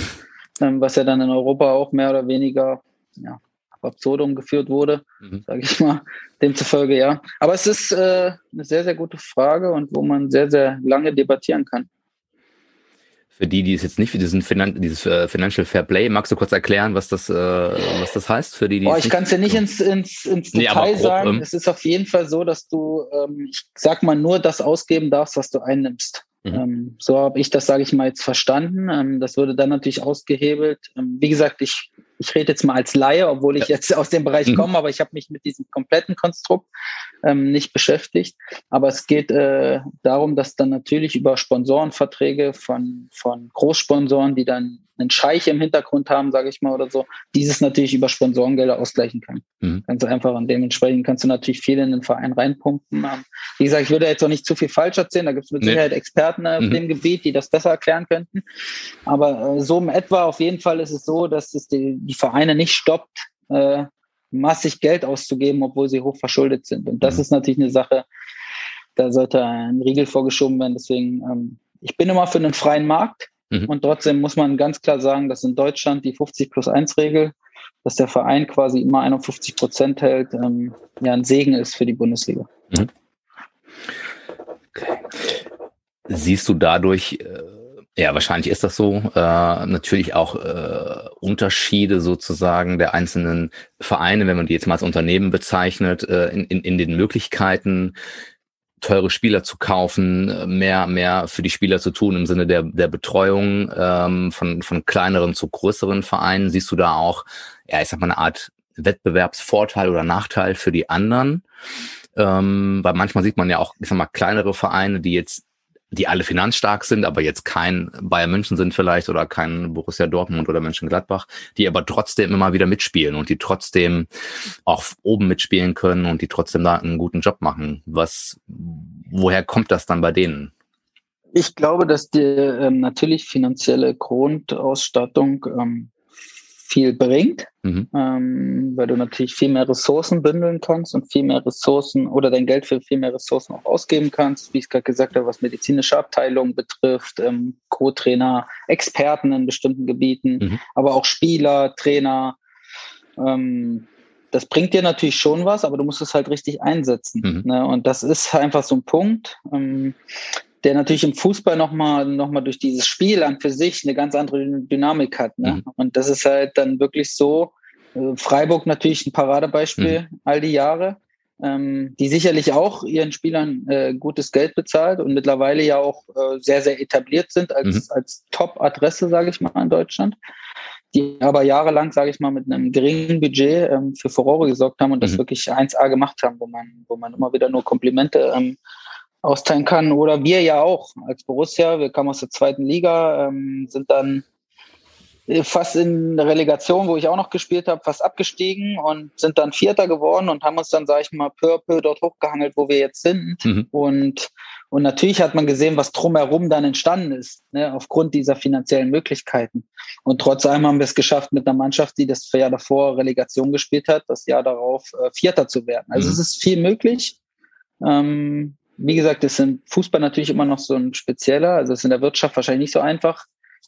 ähm, was ja dann in Europa auch mehr oder weniger ja, absurdum geführt wurde, mhm. sage ich mal. Demzufolge ja. Aber es ist äh, eine sehr, sehr gute Frage und wo man sehr, sehr lange debattieren kann. Für die, die es jetzt nicht für diesen Finan dieses äh, Financial Fair Play, magst du kurz erklären, was das, äh, was das heißt für die, die Boah, ich kann es ja nicht ins, ins, ins nee, Detail grob, sagen. Ähm, es ist auf jeden Fall so, dass du, ähm, ich sag mal, nur das ausgeben darfst, was du einnimmst. Mhm. Ähm, so habe ich das, sage ich mal, jetzt verstanden. Ähm, das würde dann natürlich ausgehebelt. Ähm, wie gesagt, ich ich rede jetzt mal als Laie, obwohl ich jetzt aus dem Bereich mhm. komme, aber ich habe mich mit diesem kompletten Konstrukt ähm, nicht beschäftigt. Aber es geht äh, darum, dass dann natürlich über Sponsorenverträge von, von Großsponsoren, die dann einen Scheich im Hintergrund haben, sage ich mal, oder so, dieses natürlich über Sponsorengelder ausgleichen kann. Mhm. Ganz einfach. Und dementsprechend kannst du natürlich viel in den Verein reinpumpen. Ähm, wie gesagt, ich würde jetzt auch nicht zu viel falsch erzählen. Da gibt es mit nee. Sicherheit Experten äh, auf mhm. dem Gebiet, die das besser erklären könnten. Aber äh, so im etwa auf jeden Fall ist es so, dass es die, die Vereine nicht stoppt, äh, massig Geld auszugeben, obwohl sie hoch verschuldet sind. Und das mhm. ist natürlich eine Sache, da sollte ein Riegel vorgeschoben werden. Deswegen, ähm, ich bin immer für einen freien Markt. Mhm. Und trotzdem muss man ganz klar sagen, dass in Deutschland die 50 plus 1 Regel, dass der Verein quasi immer 51 Prozent hält, ähm, ja ein Segen ist für die Bundesliga. Mhm. Okay. Siehst du dadurch, äh, ja, wahrscheinlich ist das so, äh, natürlich auch äh, Unterschiede sozusagen der einzelnen Vereine, wenn man die jetzt mal als Unternehmen bezeichnet, äh, in, in, in den Möglichkeiten, teure Spieler zu kaufen, mehr, mehr für die Spieler zu tun im Sinne der, der Betreuung ähm, von, von kleineren zu größeren Vereinen? Siehst du da auch, ja, ich sag mal, eine Art Wettbewerbsvorteil oder Nachteil für die anderen? Ähm, weil manchmal sieht man ja auch, ich sag mal, kleinere Vereine, die jetzt die alle finanzstark sind, aber jetzt kein Bayern München sind vielleicht oder kein Borussia Dortmund oder Mönchengladbach, die aber trotzdem immer wieder mitspielen und die trotzdem auch oben mitspielen können und die trotzdem da einen guten Job machen. Was, woher kommt das dann bei denen? Ich glaube, dass die ähm, natürlich finanzielle Grundausstattung ähm, viel bringt, mhm. ähm, weil du natürlich viel mehr Ressourcen bündeln kannst und viel mehr Ressourcen oder dein Geld für viel mehr Ressourcen auch ausgeben kannst, wie ich gerade gesagt habe, was medizinische Abteilungen betrifft, ähm, Co-Trainer, Experten in bestimmten Gebieten, mhm. aber auch Spieler, Trainer. Ähm, das bringt dir natürlich schon was, aber du musst es halt richtig einsetzen. Mhm. Ne? Und das ist einfach so ein Punkt. Ähm, der natürlich im Fußball nochmal noch mal durch dieses Spiel an für sich eine ganz andere Dynamik hat. Ne? Mhm. Und das ist halt dann wirklich so, äh, Freiburg natürlich ein Paradebeispiel mhm. all die Jahre, ähm, die sicherlich auch ihren Spielern äh, gutes Geld bezahlt und mittlerweile ja auch äh, sehr, sehr etabliert sind als, mhm. als Top-Adresse, sage ich mal, in Deutschland die aber jahrelang, sage ich mal, mit einem geringen Budget ähm, für Furore gesorgt haben und das mhm. wirklich 1A gemacht haben, wo man, wo man immer wieder nur Komplimente ähm, austeilen kann. Oder wir ja auch als Borussia. Wir kamen aus der zweiten Liga, ähm, sind dann fast in der Relegation, wo ich auch noch gespielt habe, fast abgestiegen und sind dann Vierter geworden und haben uns dann, sage ich mal, peu à peu dort hochgehangelt, wo wir jetzt sind. Mhm. Und, und natürlich hat man gesehen, was drumherum dann entstanden ist, ne, aufgrund dieser finanziellen Möglichkeiten. Und trotz allem haben wir es geschafft, mit einer Mannschaft, die das Jahr davor Relegation gespielt hat, das Jahr darauf äh, Vierter zu werden. Also mhm. es ist viel möglich. Ähm, wie gesagt, ist im Fußball natürlich immer noch so ein spezieller, also ist in der Wirtschaft wahrscheinlich nicht so einfach.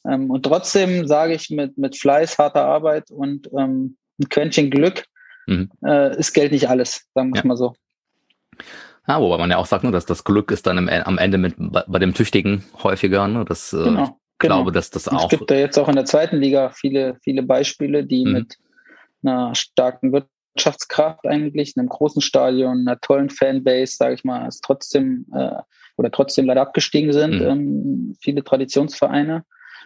Ähm, und trotzdem sage ich mit, mit Fleiß, harter Arbeit und ähm, ein Quäntchen Glück mhm. äh, ist Geld nicht alles, sagen wir ja. mal so. Ja, wobei man ja auch sagt, ne, dass das Glück ist dann im, am Ende mit bei, bei dem Tüchtigen häufiger. Ne? Das, äh, genau, ich genau. glaube, dass das auch. Es gibt ja jetzt auch in der zweiten Liga viele, viele Beispiele, die mhm. mit einer starken Wirtschaft Wirtschaftskraft eigentlich, in einem großen Stadion, einer tollen Fanbase, sage ich mal, ist trotzdem äh, oder trotzdem leider abgestiegen sind, mhm. ähm, viele Traditionsvereine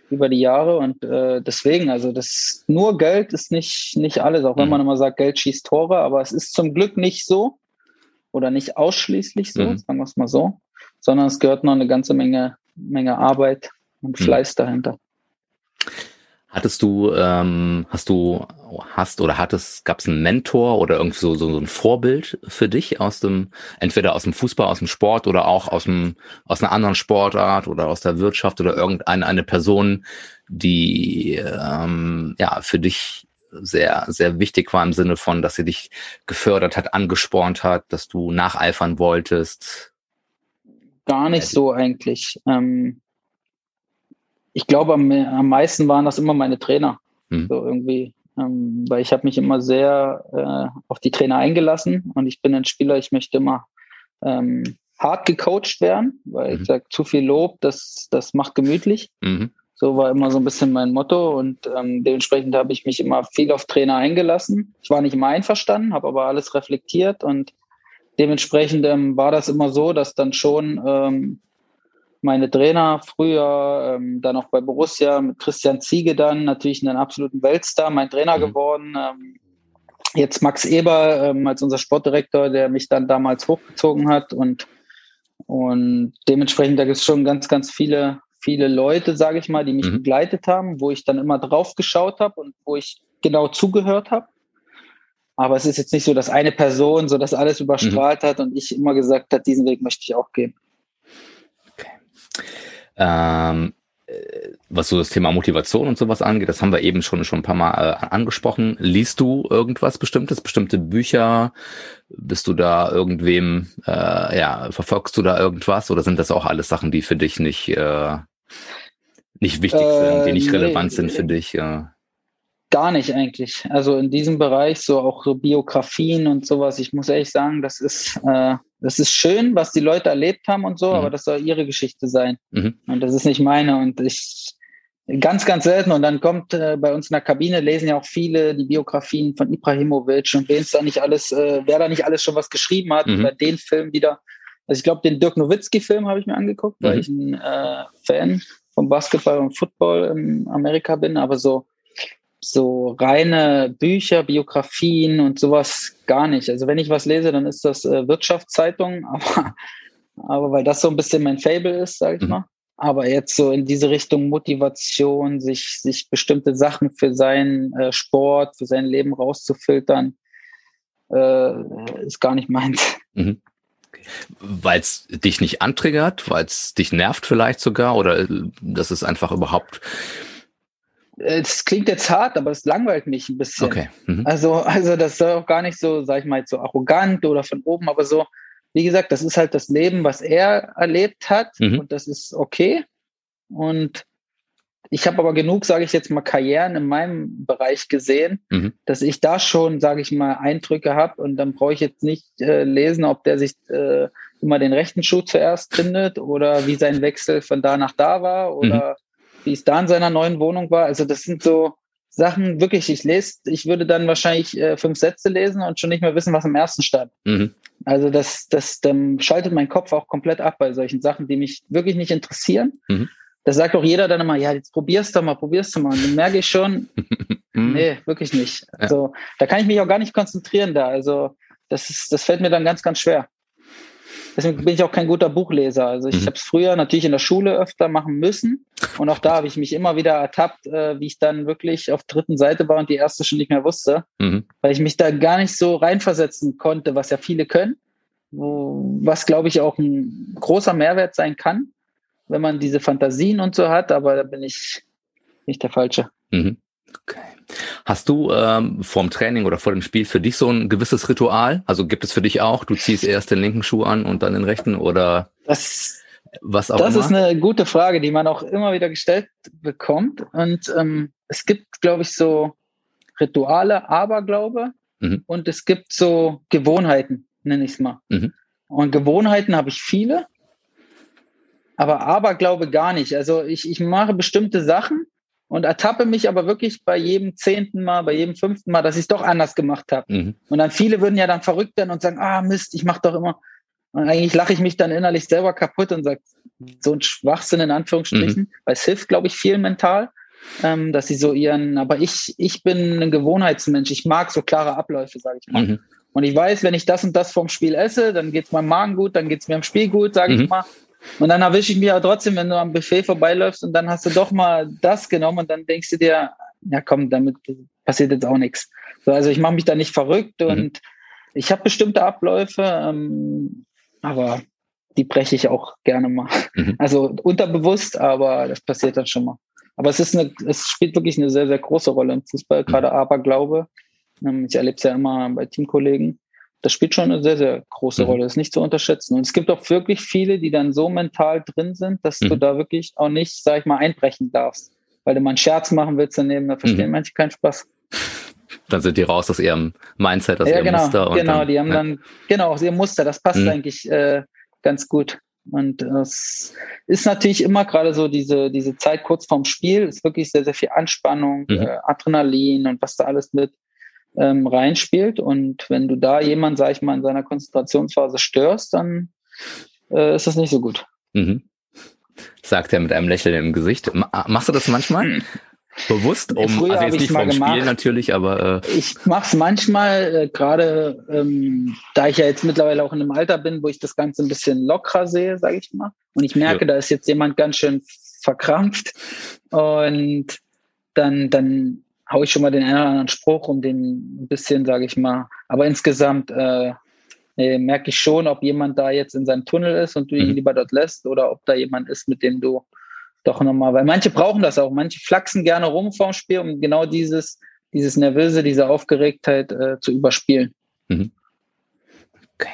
über die Jahre und äh, deswegen, also das nur Geld ist nicht nicht alles, auch wenn mhm. man immer sagt, Geld schießt Tore, aber es ist zum Glück nicht so oder nicht ausschließlich so, mhm. sagen wir es mal so, sondern es gehört noch eine ganze Menge Menge Arbeit und mhm. Fleiß dahinter. Hattest du, ähm, hast du, hast oder hattest, gab es einen Mentor oder irgendwie so, so, so ein Vorbild für dich aus dem, entweder aus dem Fußball, aus dem Sport oder auch aus dem, aus einer anderen Sportart oder aus der Wirtschaft oder irgendeine eine Person, die ähm, ja für dich sehr, sehr wichtig war im Sinne von, dass sie dich gefördert hat, angespornt hat, dass du nacheifern wolltest? Gar nicht so eigentlich. Ähm ich glaube, am, am meisten waren das immer meine Trainer. Mhm. So irgendwie. Ähm, weil ich habe mich immer sehr äh, auf die Trainer eingelassen und ich bin ein Spieler, ich möchte immer ähm, hart gecoacht werden, weil mhm. ich sage, zu viel Lob, das, das macht gemütlich. Mhm. So war immer so ein bisschen mein Motto und ähm, dementsprechend habe ich mich immer viel auf Trainer eingelassen. Ich war nicht immer einverstanden, habe aber alles reflektiert und dementsprechend ähm, war das immer so, dass dann schon ähm, meine Trainer früher, ähm, dann auch bei Borussia mit Christian Ziege dann natürlich einen absoluten Weltstar, mein Trainer mhm. geworden. Ähm, jetzt Max Eber ähm, als unser Sportdirektor, der mich dann damals hochgezogen hat und und dementsprechend da gibt es schon ganz, ganz viele, viele Leute, sage ich mal, die mich mhm. begleitet haben, wo ich dann immer drauf geschaut habe und wo ich genau zugehört habe. Aber es ist jetzt nicht so, dass eine Person so das alles überstrahlt mhm. hat und ich immer gesagt hat, diesen Weg möchte ich auch gehen. Ähm, was so das Thema Motivation und sowas angeht, das haben wir eben schon schon ein paar Mal äh, angesprochen. Liest du irgendwas Bestimmtes, bestimmte Bücher? Bist du da irgendwem, äh, ja, verfolgst du da irgendwas oder sind das auch alles Sachen, die für dich nicht, äh, nicht wichtig äh, sind, die nicht nee, relevant sind für dich? Ja? Gar nicht eigentlich. Also in diesem Bereich, so auch so Biografien und sowas, ich muss ehrlich sagen, das ist, äh, das ist schön, was die Leute erlebt haben und so, mhm. aber das soll ihre Geschichte sein. Mhm. Und das ist nicht meine. Und ich ganz, ganz selten. Und dann kommt äh, bei uns in der Kabine, lesen ja auch viele die Biografien von Ibrahimovic und wen es da nicht alles, äh, wer da nicht alles schon was geschrieben hat, mhm. über den Film wieder. Also ich glaube, den Dirk Nowitzki-Film habe ich mir angeguckt, weil mhm. ich ein äh, Fan vom Basketball und Football in Amerika bin, aber so so reine Bücher, Biografien und sowas gar nicht. Also wenn ich was lese, dann ist das äh, Wirtschaftszeitung, aber, aber weil das so ein bisschen mein Fable ist, sage ich mhm. mal. Aber jetzt so in diese Richtung Motivation, sich, sich bestimmte Sachen für seinen äh, Sport, für sein Leben rauszufiltern, äh, ist gar nicht meins. Mhm. Weil es dich nicht antriggert, weil es dich nervt vielleicht sogar oder äh, das ist einfach überhaupt es klingt jetzt hart, aber es langweilt mich ein bisschen. Okay. Mhm. Also, also das soll auch gar nicht so, sag ich mal, so arrogant oder von oben, aber so, wie gesagt, das ist halt das Leben, was er erlebt hat mhm. und das ist okay. Und ich habe aber genug, sage ich jetzt mal, Karrieren in meinem Bereich gesehen, mhm. dass ich da schon, sage ich mal, Eindrücke habe und dann brauche ich jetzt nicht äh, lesen, ob der sich äh, immer den rechten Schuh zuerst findet oder wie sein Wechsel von da nach da war oder mhm wie es da in seiner neuen Wohnung war. Also das sind so Sachen, wirklich, ich lese, ich würde dann wahrscheinlich äh, fünf Sätze lesen und schon nicht mehr wissen, was im ersten stand. Mhm. Also das, das dann schaltet mein Kopf auch komplett ab bei solchen Sachen, die mich wirklich nicht interessieren. Mhm. Das sagt auch jeder dann immer, ja, jetzt probierst du mal, probierst du mal. Und dann merke ich schon, mhm. nee, wirklich nicht. Also da kann ich mich auch gar nicht konzentrieren da. Also das ist, das fällt mir dann ganz, ganz schwer. Deswegen bin ich auch kein guter Buchleser. Also ich mhm. habe es früher natürlich in der Schule öfter machen müssen. Und auch da habe ich mich immer wieder ertappt, äh, wie ich dann wirklich auf dritten Seite war und die erste schon nicht mehr wusste, mhm. weil ich mich da gar nicht so reinversetzen konnte, was ja viele können. Wo, was, glaube ich, auch ein großer Mehrwert sein kann, wenn man diese Fantasien und so hat. Aber da bin ich nicht der Falsche. Mhm. Okay. Hast du ähm, vorm Training oder vor dem Spiel für dich so ein gewisses Ritual? Also gibt es für dich auch, du ziehst erst den linken Schuh an und dann den rechten oder das, was auch Das immer? ist eine gute Frage, die man auch immer wieder gestellt bekommt. Und ähm, es gibt, glaube ich, so Rituale, Aberglaube mhm. und es gibt so Gewohnheiten, nenne ich es mal. Mhm. Und Gewohnheiten habe ich viele, aber Aberglaube gar nicht. Also ich, ich mache bestimmte Sachen und ertappe mich aber wirklich bei jedem zehnten Mal, bei jedem fünften Mal, dass ich es doch anders gemacht habe. Mhm. Und dann viele würden ja dann verrückt werden und sagen, ah Mist, ich mache doch immer. Und eigentlich lache ich mich dann innerlich selber kaputt und sage, so ein Schwachsinn in Anführungsstrichen, mhm. weil es hilft, glaube ich, viel mental, ähm, dass sie so ihren, aber ich, ich bin ein Gewohnheitsmensch, ich mag so klare Abläufe, sage ich mal. Mhm. Und ich weiß, wenn ich das und das vorm Spiel esse, dann geht es meinem Magen gut, dann geht es mir im Spiel gut, sage ich mhm. mal. Und dann erwische ich mich aber trotzdem, wenn du am Buffet vorbeiläufst und dann hast du doch mal das genommen und dann denkst du dir, ja komm, damit passiert jetzt auch nichts. So, also ich mache mich da nicht verrückt mhm. und ich habe bestimmte Abläufe, ähm, aber die breche ich auch gerne mal. Mhm. Also unterbewusst, aber das passiert dann schon mal. Aber es ist eine, es spielt wirklich eine sehr, sehr große Rolle im Fußball, mhm. gerade Aberglaube. Ähm, ich erlebe es ja immer bei Teamkollegen das spielt schon eine sehr, sehr große mhm. Rolle. Das ist nicht zu unterschätzen. Und es gibt auch wirklich viele, die dann so mental drin sind, dass mhm. du da wirklich auch nicht, sag ich mal, einbrechen darfst. Weil du mal einen Scherz machen willst daneben, da verstehen mhm. manche keinen Spaß. Dann sind die raus aus ihrem Mindset, aus ja, ihrem genau, Muster. Und genau, dann, die haben ja. dann, genau, aus ihrem Muster. Das passt mhm. eigentlich äh, ganz gut. Und es ist natürlich immer gerade so diese, diese Zeit kurz vorm Spiel, ist wirklich sehr, sehr viel Anspannung, mhm. äh, Adrenalin und was da alles mit ähm, reinspielt. Und wenn du da jemand, sag ich mal, in seiner Konzentrationsphase störst, dann äh, ist das nicht so gut. Mhm. Sagt er mit einem Lächeln im Gesicht. Machst du das manchmal? Hm. Bewusst, um Früher also jetzt nicht vom gemacht. Spiel natürlich, aber äh ich mache es manchmal, äh, gerade ähm, da ich ja jetzt mittlerweile auch in einem Alter bin, wo ich das Ganze ein bisschen lockerer sehe, sage ich mal. Und ich merke, ja. da ist jetzt jemand ganz schön verkrampft und dann dann hau ich schon mal den einen oder anderen Spruch, um den ein bisschen, sage ich mal. Aber insgesamt äh, nee, merke ich schon, ob jemand da jetzt in seinem Tunnel ist und du ihn mhm. lieber dort lässt oder ob da jemand ist, mit dem du doch nochmal, weil manche brauchen das auch, manche flachsen gerne rum vorm Spiel, um genau dieses, dieses Nervöse, diese Aufgeregtheit äh, zu überspielen. Mhm. Okay.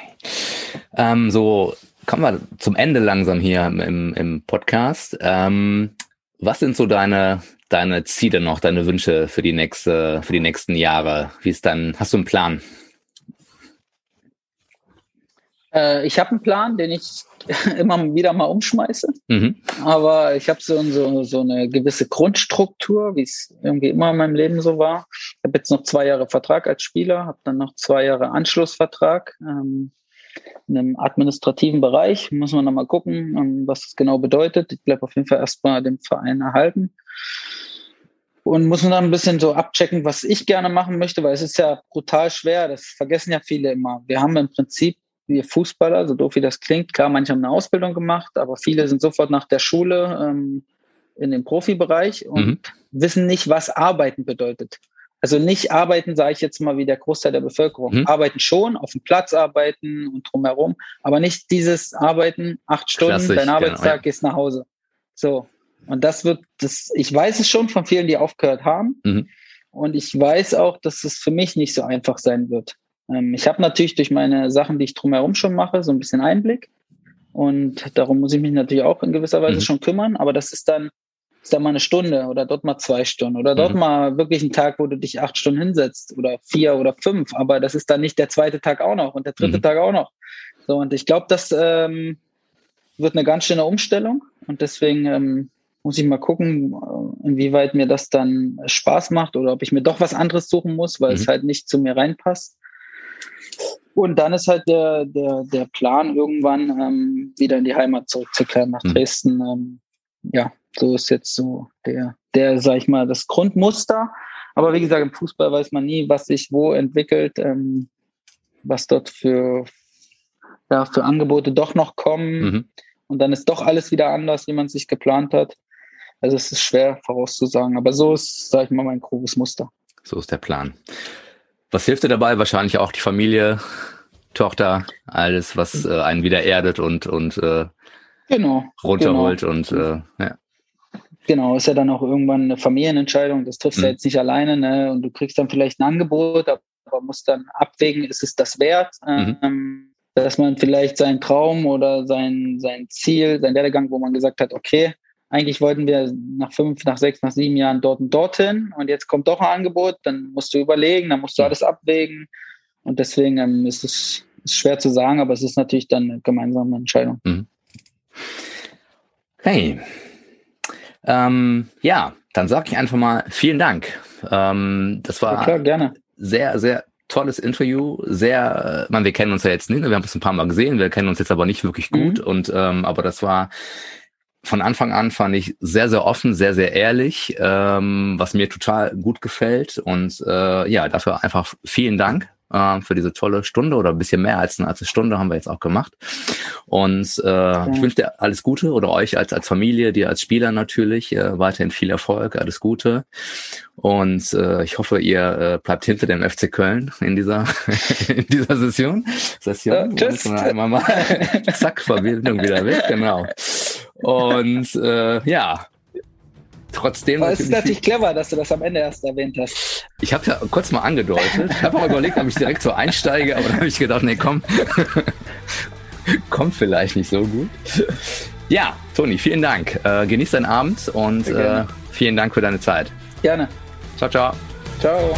Ähm, so kommen wir zum Ende langsam hier im, im Podcast. Ähm, was sind so deine, deine Ziele noch, deine Wünsche für die nächste, für die nächsten Jahre? Wie ist dann, hast du einen Plan? Äh, ich habe einen Plan, den ich immer wieder mal umschmeiße. Mhm. Aber ich habe so, so, so eine gewisse Grundstruktur, wie es irgendwie immer in meinem Leben so war. Ich habe jetzt noch zwei Jahre Vertrag als Spieler, habe dann noch zwei Jahre Anschlussvertrag. Ähm, in einem administrativen Bereich muss man nochmal gucken, ähm, was das genau bedeutet. Ich bleibe auf jeden Fall erstmal dem Verein erhalten und muss man dann ein bisschen so abchecken, was ich gerne machen möchte, weil es ist ja brutal schwer, das vergessen ja viele immer. Wir haben im Prinzip wir Fußballer, so doof wie das klingt, klar, manche haben eine Ausbildung gemacht, aber viele sind sofort nach der Schule ähm, in den Profibereich und mhm. wissen nicht, was Arbeiten bedeutet. Also nicht arbeiten, sage ich jetzt mal, wie der Großteil der Bevölkerung. Mhm. Arbeiten schon, auf dem Platz arbeiten und drumherum, aber nicht dieses Arbeiten, acht Stunden, Klassisch, dein Arbeitstag, genau, gehst nach Hause. So. Und das wird, das, ich weiß es schon von vielen, die aufgehört haben. Mhm. Und ich weiß auch, dass es für mich nicht so einfach sein wird. Ähm, ich habe natürlich durch meine Sachen, die ich drumherum schon mache, so ein bisschen Einblick. Und darum muss ich mich natürlich auch in gewisser Weise mhm. schon kümmern. Aber das ist dann, ist dann mal eine Stunde oder dort mal zwei Stunden oder dort mhm. mal wirklich ein Tag, wo du dich acht Stunden hinsetzt oder vier oder fünf. Aber das ist dann nicht der zweite Tag auch noch und der dritte mhm. Tag auch noch. So, und ich glaube, das ähm, wird eine ganz schöne Umstellung. Und deswegen ähm, muss ich mal gucken, äh, inwieweit mir das dann Spaß macht oder ob ich mir doch was anderes suchen muss, weil mhm. es halt nicht zu mir reinpasst. Und dann ist halt der, der, der Plan, irgendwann ähm, wieder in die Heimat zurückzukehren nach mhm. Dresden. Ähm, ja, so ist jetzt so der, der, sag ich mal, das Grundmuster. Aber wie gesagt, im Fußball weiß man nie, was sich wo entwickelt, ähm, was dort für, ja, für Angebote doch noch kommen. Mhm. Und dann ist doch alles wieder anders, wie man sich geplant hat. Also es ist schwer vorauszusagen. Aber so ist, sag ich mal, mein grobes Muster. So ist der Plan. Was hilft dir dabei? Wahrscheinlich auch die Familie, Tochter, alles, was äh, einen wieder erdet und, und äh, genau, runterholt genau. und äh, ja. Genau, ist ja dann auch irgendwann eine Familienentscheidung. Das triffst du mhm. jetzt nicht alleine, ne? Und du kriegst dann vielleicht ein Angebot, aber musst dann abwägen, ist es das wert? Mhm. Ähm, dass man vielleicht seinen Traum oder sein, sein Ziel, sein Werdegang, wo man gesagt hat, okay, eigentlich wollten wir nach fünf, nach sechs, nach sieben Jahren dort und dorthin und jetzt kommt doch ein Angebot, dann musst du überlegen, dann musst du alles abwägen und deswegen ähm, ist es ist schwer zu sagen, aber es ist natürlich dann eine gemeinsame Entscheidung. Mhm. Hey, ähm, ja, dann sage ich einfach mal vielen Dank. Ähm, das war ja, klar, sehr, sehr tolles Interview. Sehr, äh, man, wir kennen uns ja jetzt nicht, wir haben uns ein paar Mal gesehen, wir kennen uns jetzt aber nicht wirklich gut mhm. und ähm, aber das war von Anfang an fand ich sehr, sehr offen, sehr, sehr ehrlich, ähm, was mir total gut gefällt. Und äh, ja, dafür einfach vielen Dank äh, für diese tolle Stunde oder ein bisschen mehr als, als eine Stunde haben wir jetzt auch gemacht. Und äh, ja. ich wünsche dir alles Gute oder euch als, als Familie, dir als Spieler natürlich, äh, weiterhin viel Erfolg, alles Gute. Und äh, ich hoffe, ihr äh, bleibt hinter dem FC Köln in dieser in dieser Session. Session. Ja, tschüss. Einmal mal zack, Verbindung wieder weg, genau. Und äh, ja, trotzdem. Aber es ist natürlich clever, dass du das am Ende erst erwähnt hast. Ich habe ja kurz mal angedeutet. Ich habe auch überlegt, ob ich direkt so einsteige, aber dann habe ich gedacht, nee, komm. Kommt vielleicht nicht so gut. Ja, Toni, vielen Dank. Äh, genieß deinen Abend und äh, vielen Dank für deine Zeit. Gerne. Ciao, ciao. Ciao.